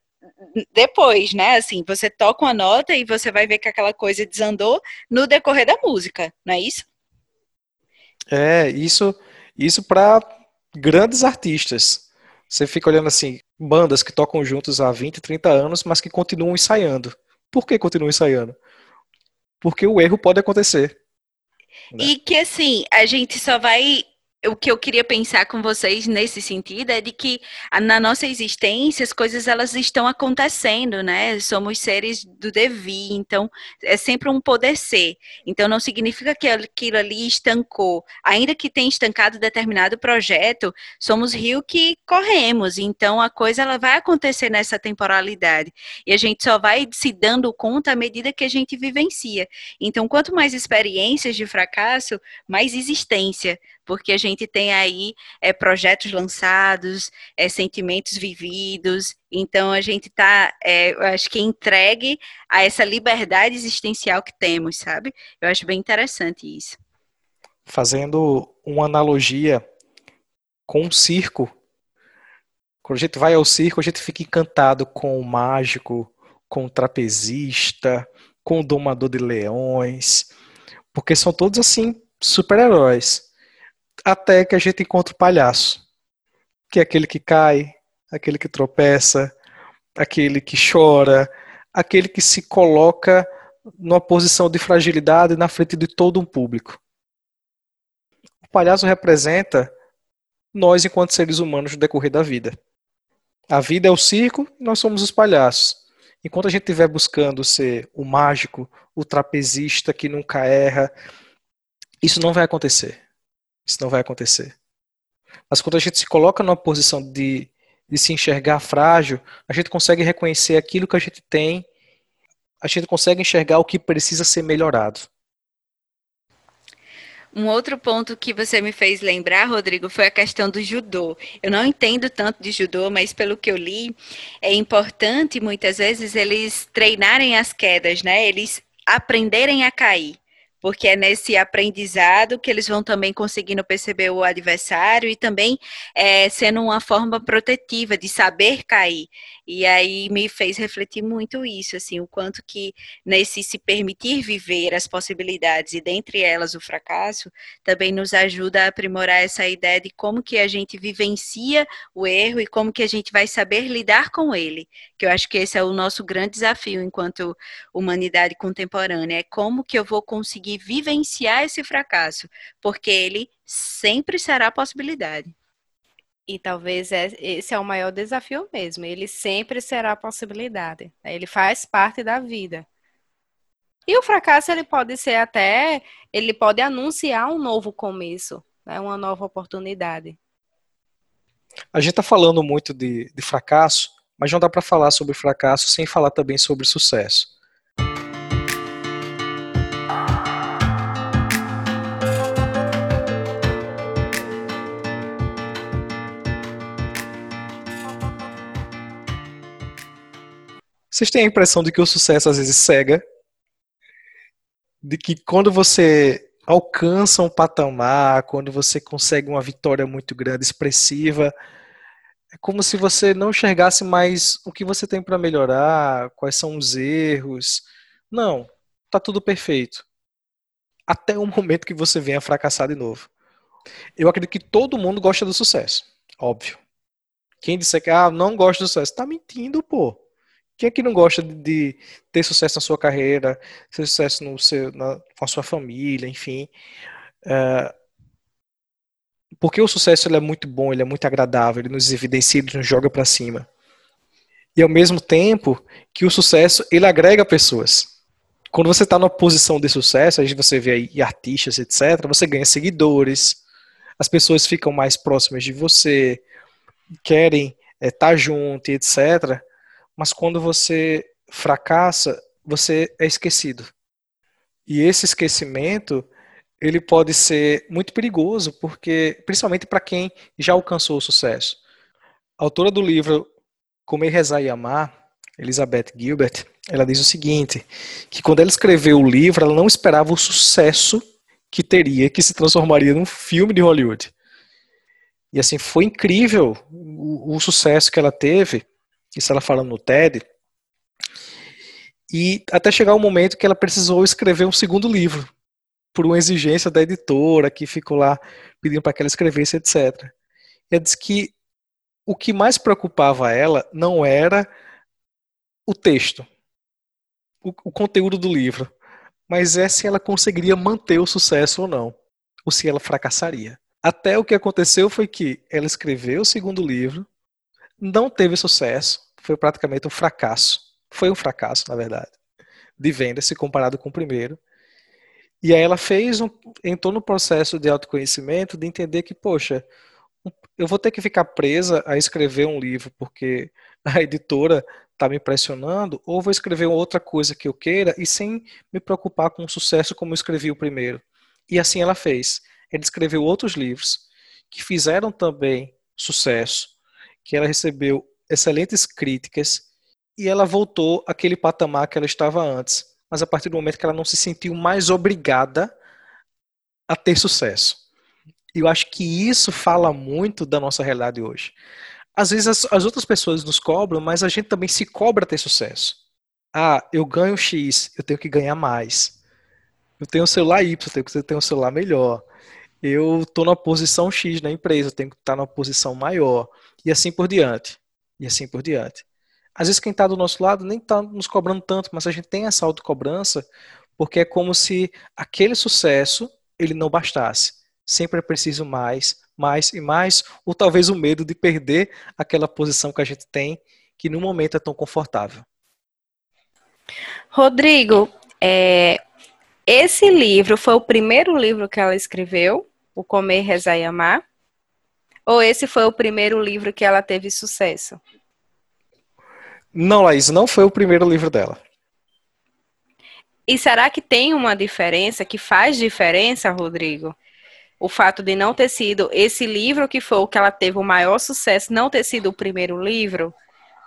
depois, né? Assim, você toca uma nota e você vai ver que aquela coisa desandou no decorrer da música, não é isso? É, isso, isso para grandes artistas. Você fica olhando assim, bandas que tocam juntos há 20, 30 anos, mas que continuam ensaiando. Por que continuam ensaiando? Porque o erro pode acontecer. Né? E que assim, a gente só vai o que eu queria pensar com vocês nesse sentido é de que na nossa existência as coisas elas estão acontecendo, né? Somos seres do devir, então é sempre um poder ser. Então não significa que aquilo ali estancou. Ainda que tenha estancado determinado projeto, somos rio que corremos. Então a coisa ela vai acontecer nessa temporalidade e a gente só vai se dando conta à medida que a gente vivencia. Então quanto mais experiências de fracasso, mais existência porque a gente tem aí é, projetos lançados, é, sentimentos vividos, então a gente está, é, eu acho que entregue a essa liberdade existencial que temos, sabe? Eu acho bem interessante isso. Fazendo uma analogia com o circo, quando a gente vai ao circo, a gente fica encantado com o mágico, com o trapezista, com o domador de leões, porque são todos assim super-heróis até que a gente encontra o palhaço, que é aquele que cai, aquele que tropeça, aquele que chora, aquele que se coloca numa posição de fragilidade na frente de todo um público. O palhaço representa nós enquanto seres humanos no decorrer da vida. A vida é o circo, nós somos os palhaços. Enquanto a gente estiver buscando ser o mágico, o trapezista que nunca erra, isso não vai acontecer. Isso não vai acontecer. Mas quando a gente se coloca numa posição de, de se enxergar frágil, a gente consegue reconhecer aquilo que a gente tem, a gente consegue enxergar o que precisa ser melhorado. Um outro ponto que você me fez lembrar, Rodrigo, foi a questão do judô. Eu não entendo tanto de judô, mas pelo que eu li, é importante muitas vezes eles treinarem as quedas, né? Eles aprenderem a cair porque é nesse aprendizado que eles vão também conseguindo perceber o adversário e também é, sendo uma forma protetiva de saber cair. E aí me fez refletir muito isso, assim, o quanto que nesse se permitir viver as possibilidades e dentre elas o fracasso, também nos ajuda a aprimorar essa ideia de como que a gente vivencia o erro e como que a gente vai saber lidar com ele. Que eu acho que esse é o nosso grande desafio enquanto humanidade contemporânea, é como que eu vou conseguir vivenciar esse fracasso, porque ele sempre será possibilidade. E talvez é, esse é o maior desafio mesmo. Ele sempre será a possibilidade. Né? Ele faz parte da vida. E o fracasso ele pode ser até, ele pode anunciar um novo começo, né? uma nova oportunidade. A gente está falando muito de, de fracasso, mas não dá para falar sobre fracasso sem falar também sobre sucesso. Vocês têm a impressão de que o sucesso às vezes cega? De que quando você alcança um patamar, quando você consegue uma vitória muito grande, expressiva, é como se você não enxergasse mais o que você tem para melhorar, quais são os erros. Não, tá tudo perfeito. Até o momento que você venha fracassar de novo. Eu acredito que todo mundo gosta do sucesso, óbvio. Quem disser que ah, não gosta do sucesso, tá mentindo, pô. Quem é que não gosta de, de ter sucesso na sua carreira, ter sucesso no seu, na, com a sua família, enfim. É, porque o sucesso ele é muito bom, ele é muito agradável, ele nos evidencia, ele nos joga para cima. E ao mesmo tempo que o sucesso ele agrega pessoas. Quando você está numa posição de sucesso, aí você vê aí artistas, etc., você ganha seguidores, as pessoas ficam mais próximas de você, querem estar é, tá junto, etc mas quando você fracassa, você é esquecido. E esse esquecimento, ele pode ser muito perigoso, porque principalmente para quem já alcançou o sucesso. A autora do livro Comer, Rezar e Amar, Elizabeth Gilbert, ela diz o seguinte, que quando ela escreveu o livro, ela não esperava o sucesso que teria, que se transformaria num filme de Hollywood. E assim, foi incrível o, o sucesso que ela teve, isso ela falando no TED. E até chegar o momento que ela precisou escrever um segundo livro, por uma exigência da editora, que ficou lá pedindo para que ela escrevesse, etc. Ela disse que o que mais preocupava ela não era o texto, o, o conteúdo do livro, mas é se ela conseguiria manter o sucesso ou não, ou se ela fracassaria. Até o que aconteceu foi que ela escreveu o segundo livro, não teve sucesso, foi praticamente um fracasso. Foi um fracasso, na verdade, de venda se comparado com o primeiro. E aí ela fez um, entrou no processo de autoconhecimento, de entender que, poxa, eu vou ter que ficar presa a escrever um livro porque <laughs> a editora está me pressionando, ou vou escrever outra coisa que eu queira e sem me preocupar com o sucesso como eu escrevi o primeiro. E assim ela fez. Ela escreveu outros livros que fizeram também sucesso, que ela recebeu excelentes críticas e ela voltou àquele patamar que ela estava antes, mas a partir do momento que ela não se sentiu mais obrigada a ter sucesso. E eu acho que isso fala muito da nossa realidade hoje. Às vezes as, as outras pessoas nos cobram, mas a gente também se cobra ter sucesso. Ah, eu ganho X, eu tenho que ganhar mais. Eu tenho um celular Y, eu tenho que ter um celular melhor. Eu estou na posição X na empresa, eu tenho que estar na posição maior. E assim por diante e assim por diante. Às vezes quem está do nosso lado nem está nos cobrando tanto, mas a gente tem essa autocobrança porque é como se aquele sucesso ele não bastasse. Sempre é preciso mais, mais e mais, ou talvez o medo de perder aquela posição que a gente tem, que no momento é tão confortável. Rodrigo, é, esse livro foi o primeiro livro que ela escreveu, O Comer, Rezar e Amar? Ou esse foi o primeiro livro que ela teve sucesso? Não, Laís, não foi o primeiro livro dela. E será que tem uma diferença, que faz diferença, Rodrigo? O fato de não ter sido esse livro que foi o que ela teve o maior sucesso, não ter sido o primeiro livro?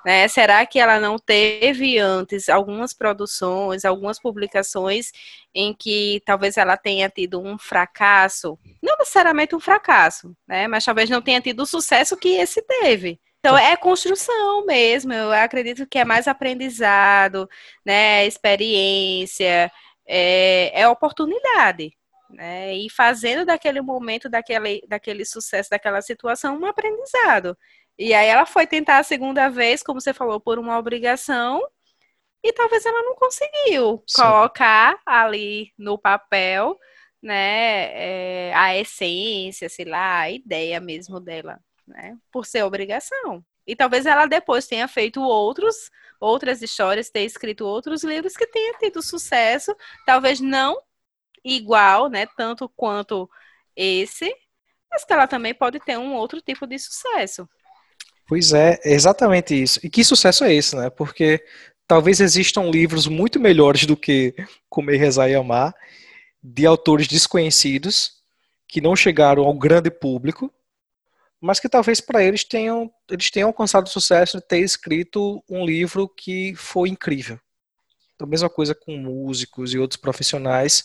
Né? Será que ela não teve antes algumas produções, algumas publicações em que talvez ela tenha tido um fracasso? Não necessariamente um fracasso, né? Mas talvez não tenha tido o sucesso que esse teve. Então é construção mesmo. Eu acredito que é mais aprendizado, né? Experiência, é, é oportunidade né? E fazendo daquele momento, daquele, daquele sucesso, daquela situação, um aprendizado. E aí ela foi tentar a segunda vez, como você falou, por uma obrigação, e talvez ela não conseguiu Sim. colocar ali no papel, né, é, a essência, sei lá, a ideia mesmo dela, né, por ser obrigação. E talvez ela depois tenha feito outros, outras histórias, ter escrito outros livros que tenha tido sucesso, talvez não igual, né, tanto quanto esse, mas que ela também pode ter um outro tipo de sucesso. Pois é, é exatamente isso. E que sucesso é esse, né? Porque talvez existam livros muito melhores do que Comer, Rezar e Amar, de autores desconhecidos, que não chegaram ao grande público, mas que talvez para eles tenham, eles tenham alcançado o sucesso de ter escrito um livro que foi incrível. Então, mesma coisa com músicos e outros profissionais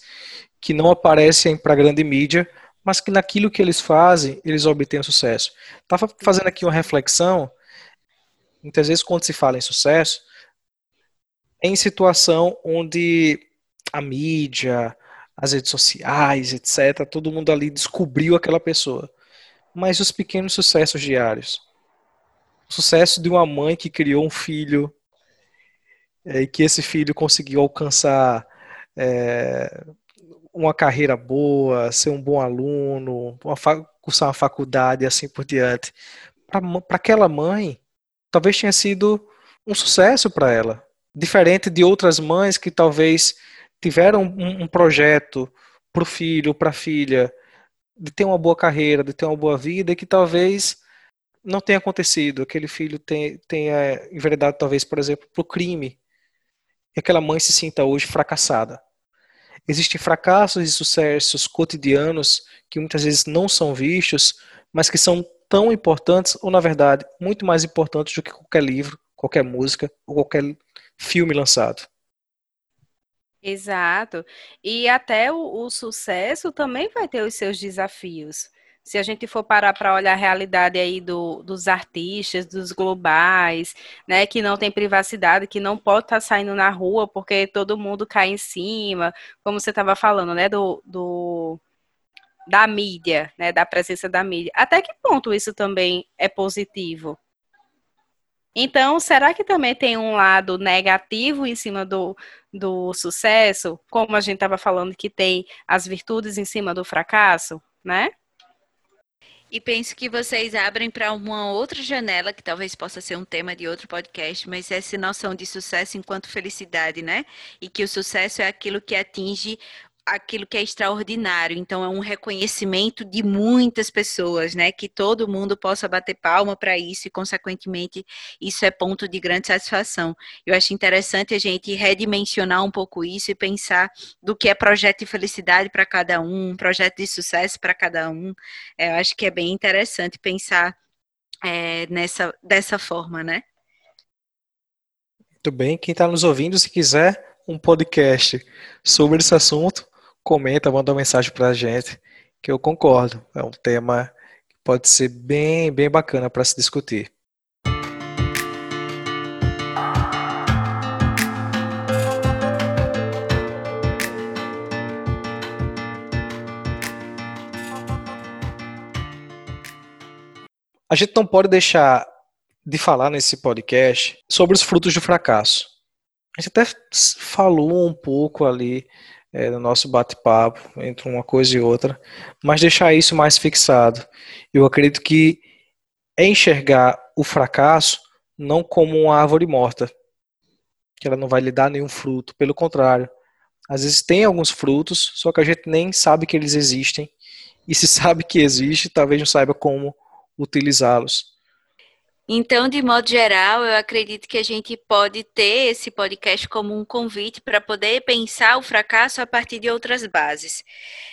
que não aparecem para a grande mídia, mas que naquilo que eles fazem, eles obtêm sucesso. Estava fazendo aqui uma reflexão, muitas vezes quando se fala em sucesso, em situação onde a mídia, as redes sociais, etc., todo mundo ali descobriu aquela pessoa. Mas os pequenos sucessos diários. O sucesso de uma mãe que criou um filho é, e que esse filho conseguiu alcançar é, uma carreira boa, ser um bom aluno, uma cursar uma faculdade e assim por diante. Para aquela mãe, talvez tenha sido um sucesso para ela. Diferente de outras mães que talvez tiveram um, um projeto para o filho, para a filha, de ter uma boa carreira, de ter uma boa vida, e que talvez não tenha acontecido. Aquele filho tenha, tenha enveredado, talvez, por exemplo, para o crime. E aquela mãe se sinta hoje fracassada. Existem fracassos e sucessos cotidianos que muitas vezes não são vistos, mas que são tão importantes, ou na verdade, muito mais importantes do que qualquer livro, qualquer música ou qualquer filme lançado. Exato. E até o, o sucesso também vai ter os seus desafios se a gente for parar para olhar a realidade aí do, dos artistas, dos globais, né, que não tem privacidade, que não pode estar tá saindo na rua porque todo mundo cai em cima, como você estava falando, né, do, do da mídia, né, da presença da mídia. Até que ponto isso também é positivo? Então, será que também tem um lado negativo em cima do, do sucesso, como a gente estava falando que tem as virtudes em cima do fracasso, né? E penso que vocês abrem para uma outra janela, que talvez possa ser um tema de outro podcast, mas essa noção de sucesso enquanto felicidade, né? E que o sucesso é aquilo que atinge aquilo que é extraordinário. Então, é um reconhecimento de muitas pessoas, né? Que todo mundo possa bater palma para isso e, consequentemente, isso é ponto de grande satisfação. Eu acho interessante a gente redimensionar um pouco isso e pensar do que é projeto de felicidade para cada um, projeto de sucesso para cada um. É, eu acho que é bem interessante pensar é, nessa, dessa forma, né? Muito bem. Quem está nos ouvindo, se quiser um podcast sobre esse assunto, comenta, manda uma mensagem para a gente, que eu concordo. É um tema que pode ser bem, bem bacana para se discutir. A gente não pode deixar de falar nesse podcast sobre os frutos do fracasso. A gente até falou um pouco ali é, no nosso bate-papo entre uma coisa e outra, mas deixar isso mais fixado. Eu acredito que é enxergar o fracasso não como uma árvore morta, que ela não vai lhe dar nenhum fruto, pelo contrário. Às vezes tem alguns frutos, só que a gente nem sabe que eles existem, e se <laughs> sabe que existe, talvez não saiba como utilizá-los. Então, de modo geral, eu acredito que a gente pode ter esse podcast como um convite para poder pensar o fracasso a partir de outras bases.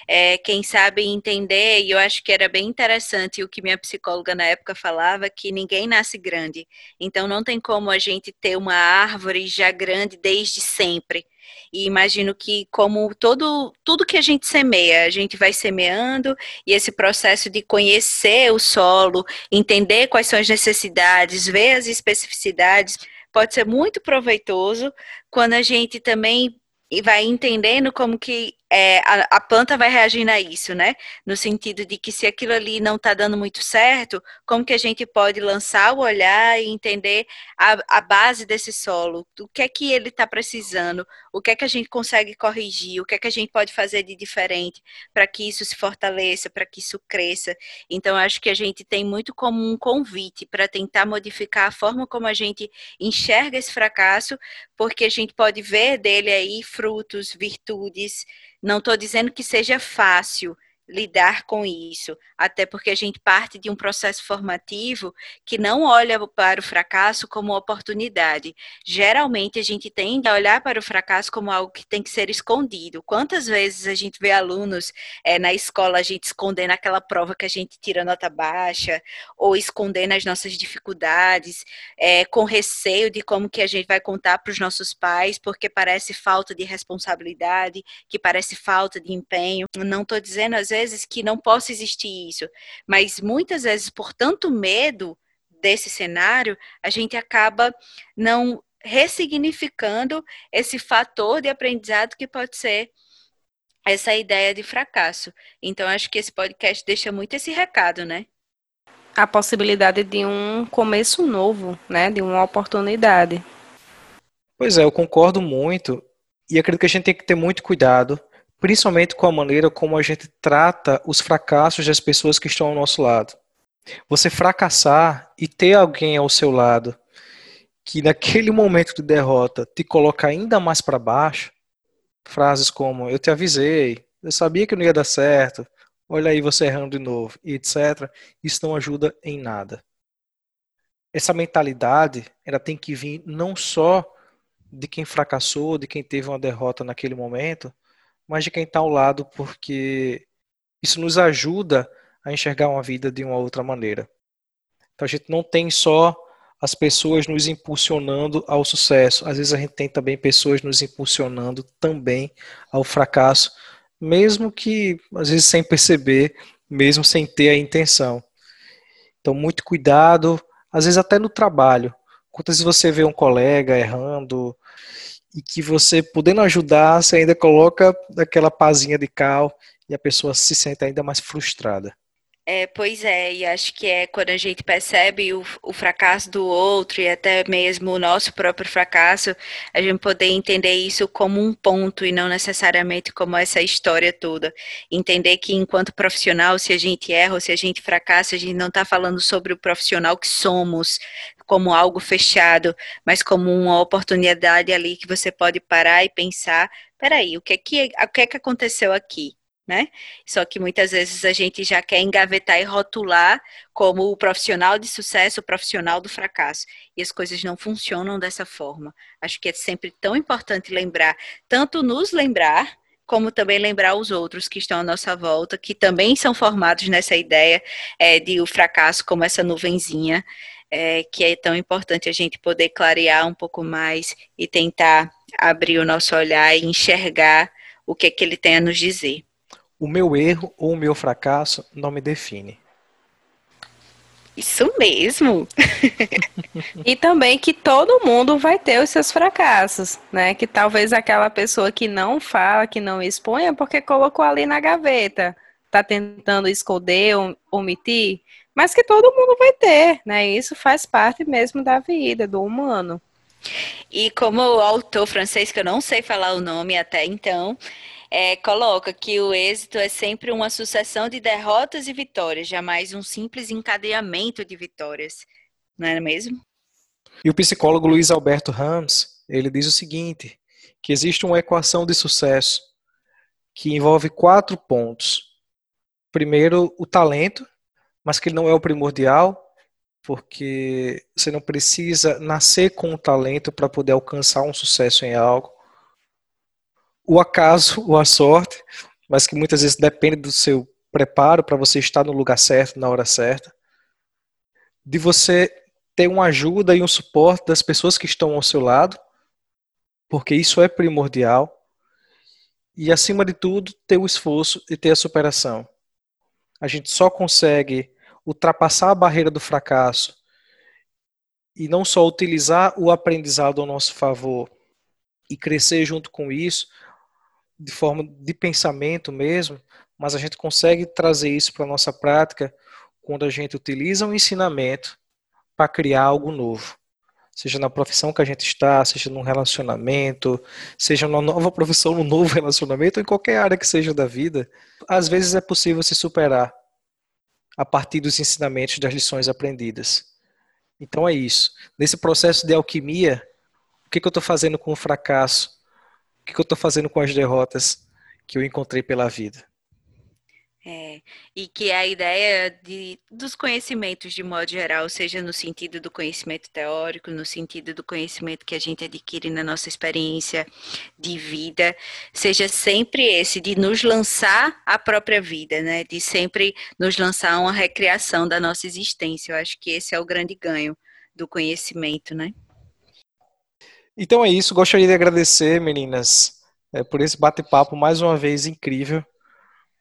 É, quem sabe entender, e eu acho que era bem interessante o que minha psicóloga na época falava, que ninguém nasce grande. Então, não tem como a gente ter uma árvore já grande desde sempre. E imagino que, como todo, tudo que a gente semeia, a gente vai semeando, e esse processo de conhecer o solo, entender quais são as necessidades, ver as especificidades, pode ser muito proveitoso quando a gente também vai entendendo como que é, a, a, planta vai reagindo a isso, né? No sentido de que se aquilo ali não está dando muito certo, como que a gente pode lançar o olhar e entender a, a base desse solo, o que é que ele está precisando, o que é que a gente consegue corrigir, o que é que a gente pode fazer de diferente para que isso se fortaleça, para que isso cresça. Então, acho que a gente tem muito como um convite para tentar modificar a forma como a gente enxerga esse fracasso, porque a gente pode ver dele aí frutos, virtudes, não estou dizendo que seja fácil, lidar com isso, até porque a gente parte de um processo formativo que não olha para o fracasso como oportunidade. Geralmente a gente tende a olhar para o fracasso como algo que tem que ser escondido. Quantas vezes a gente vê alunos é, na escola a gente escondendo aquela prova que a gente tira nota baixa, ou escondendo as nossas dificuldades, é, com receio de como que a gente vai contar para os nossos pais, porque parece falta de responsabilidade, que parece falta de empenho. Não estou dizendo às vezes vezes que não possa existir isso, mas muitas vezes por tanto medo desse cenário, a gente acaba não ressignificando esse fator de aprendizado que pode ser essa ideia de fracasso. Então, acho que esse podcast deixa muito esse recado, né? A possibilidade de um começo novo, né? De uma oportunidade. Pois é, eu concordo muito. E acredito que a gente tem que ter muito cuidado principalmente com a maneira como a gente trata os fracassos das pessoas que estão ao nosso lado. Você fracassar e ter alguém ao seu lado que naquele momento de derrota te coloca ainda mais para baixo, frases como eu te avisei, eu sabia que não ia dar certo, olha aí você errando de novo, e etc. Isso não ajuda em nada. Essa mentalidade, ela tem que vir não só de quem fracassou, de quem teve uma derrota naquele momento, mas de quem está ao lado, porque isso nos ajuda a enxergar uma vida de uma outra maneira. Então a gente não tem só as pessoas nos impulsionando ao sucesso, às vezes a gente tem também pessoas nos impulsionando também ao fracasso, mesmo que às vezes sem perceber, mesmo sem ter a intenção. Então muito cuidado, às vezes até no trabalho. Quantas vezes você vê um colega errando, e que você, podendo ajudar, você ainda coloca aquela pazinha de cal e a pessoa se sente ainda mais frustrada. É, pois é, e acho que é quando a gente percebe o, o, fracasso do outro e até mesmo o nosso próprio fracasso, a gente poder entender isso como um ponto e não necessariamente como essa história toda. Entender que enquanto profissional, se a gente erra ou se a gente fracassa, a gente não está falando sobre o profissional que somos, como algo fechado, mas como uma oportunidade ali que você pode parar e pensar, peraí, o que é que, o que, é que aconteceu aqui? Né? Só que muitas vezes a gente já quer engavetar e rotular como o profissional de sucesso, o profissional do fracasso. E as coisas não funcionam dessa forma. Acho que é sempre tão importante lembrar, tanto nos lembrar, como também lembrar os outros que estão à nossa volta, que também são formados nessa ideia é, de o fracasso como essa nuvenzinha é, que é tão importante a gente poder clarear um pouco mais e tentar abrir o nosso olhar e enxergar o que, é que ele tem a nos dizer. O meu erro ou o meu fracasso não me define. Isso mesmo. <laughs> e também que todo mundo vai ter os seus fracassos, né? Que talvez aquela pessoa que não fala, que não expõe, é porque colocou ali na gaveta, tá tentando esconder, omitir, mas que todo mundo vai ter, né? Isso faz parte mesmo da vida do humano. E como o autor francês, que eu não sei falar o nome até então, é, coloca que o êxito é sempre uma sucessão de derrotas e vitórias, jamais um simples encadeamento de vitórias. Não é mesmo? E o psicólogo Luiz Alberto Rams, ele diz o seguinte, que existe uma equação de sucesso que envolve quatro pontos. Primeiro, o talento, mas que ele não é o primordial. porque você não precisa nascer com um talento para poder alcançar um sucesso em algo. O acaso ou <laughs> a sorte, mas que muitas vezes depende do seu preparo para você estar no lugar certo, na hora certa. De você ter uma ajuda e um suporte das pessoas que estão ao seu lado, porque isso é primordial. E acima de tudo, ter o esforço e ter a superação. A gente só consegue ultrapassar a barreira do fracasso e não só utilizar o aprendizado ao nosso favor e crescer junto com isso, de forma de pensamento mesmo, mas a gente consegue trazer isso para a nossa prática quando a gente utiliza um ensinamento para criar algo novo. Seja na profissão que a gente está, seja num relacionamento, seja numa nova profissão, num novo <laughs> relacionamento, em qualquer área que seja da vida, às vezes é possível se superar a partir dos ensinamentos das lições aprendidas. Então é isso. Nesse processo de alquimia, o que, que eu estou fazendo com o fracasso? O que, que eu estou fazendo com as derrotas que eu encontrei pela vida? É, e que a ideia de, dos conhecimentos, de modo geral, seja no sentido do conhecimento teórico, no sentido do conhecimento que a gente adquire na nossa experiência de vida, seja sempre esse, de nos lançar à própria vida, né? De sempre nos lançar a uma recriação da nossa existência. Eu acho que esse é o grande ganho do conhecimento, né? Então é isso. Gostaria de agradecer, meninas, é, por esse bate-papo mais uma vez incrível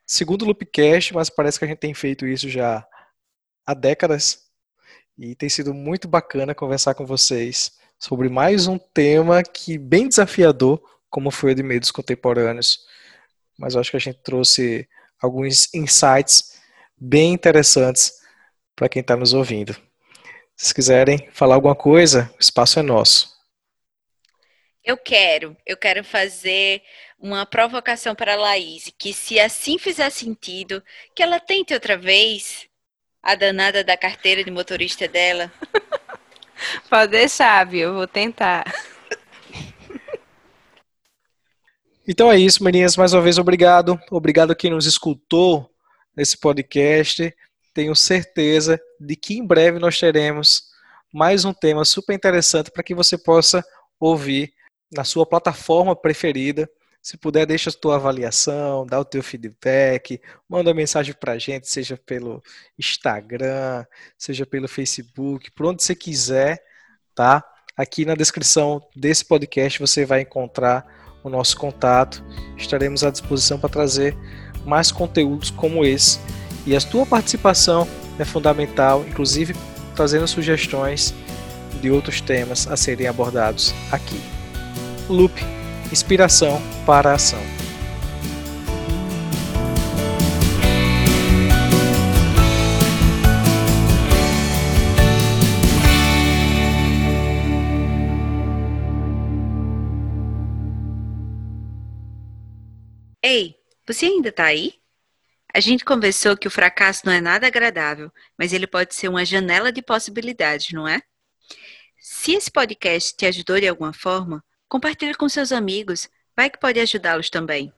segundo Loopcast, mas parece que a gente tem feito isso já há décadas. E tem sido muito bacana conversar com vocês sobre mais um tema que bem desafiador, como foi o de medos contemporâneos. Mas eu acho que a gente trouxe alguns insights bem interessantes para quem está nos ouvindo. Se quiserem falar alguma coisa, o espaço é nosso. Eu quero, eu quero fazer uma provocação para a Laís, que se assim fizer sentido, que ela tente outra vez a danada da carteira de motorista dela. <laughs> Pode deixar, viu? Eu vou tentar. Então é isso, meninas. Mais uma vez, obrigado. Obrigado a quem nos escutou nesse podcast. Tenho certeza de que em breve nós teremos mais um tema super interessante para que você possa ouvir na sua plataforma preferida. Se puder, deixa a tua avaliação, dá o teu feedback, manda mensagem para a gente, seja pelo Instagram, seja pelo Facebook, por onde você quiser, tá? Aqui na descrição desse podcast você vai encontrar o nosso contato. Estaremos à disposição para trazer mais conteúdos como esse. E a tua participação é fundamental, inclusive trazendo sugestões de outros temas a serem abordados aqui. Loop Inspiração para a Ação. Ei, você ainda tá aí? A gente conversou que o fracasso não é nada agradável, mas ele pode ser uma janela de possibilidades, não é? Se esse podcast te ajudou de alguma forma, Compartilhe com seus amigos, vai que pode ajudá-los também.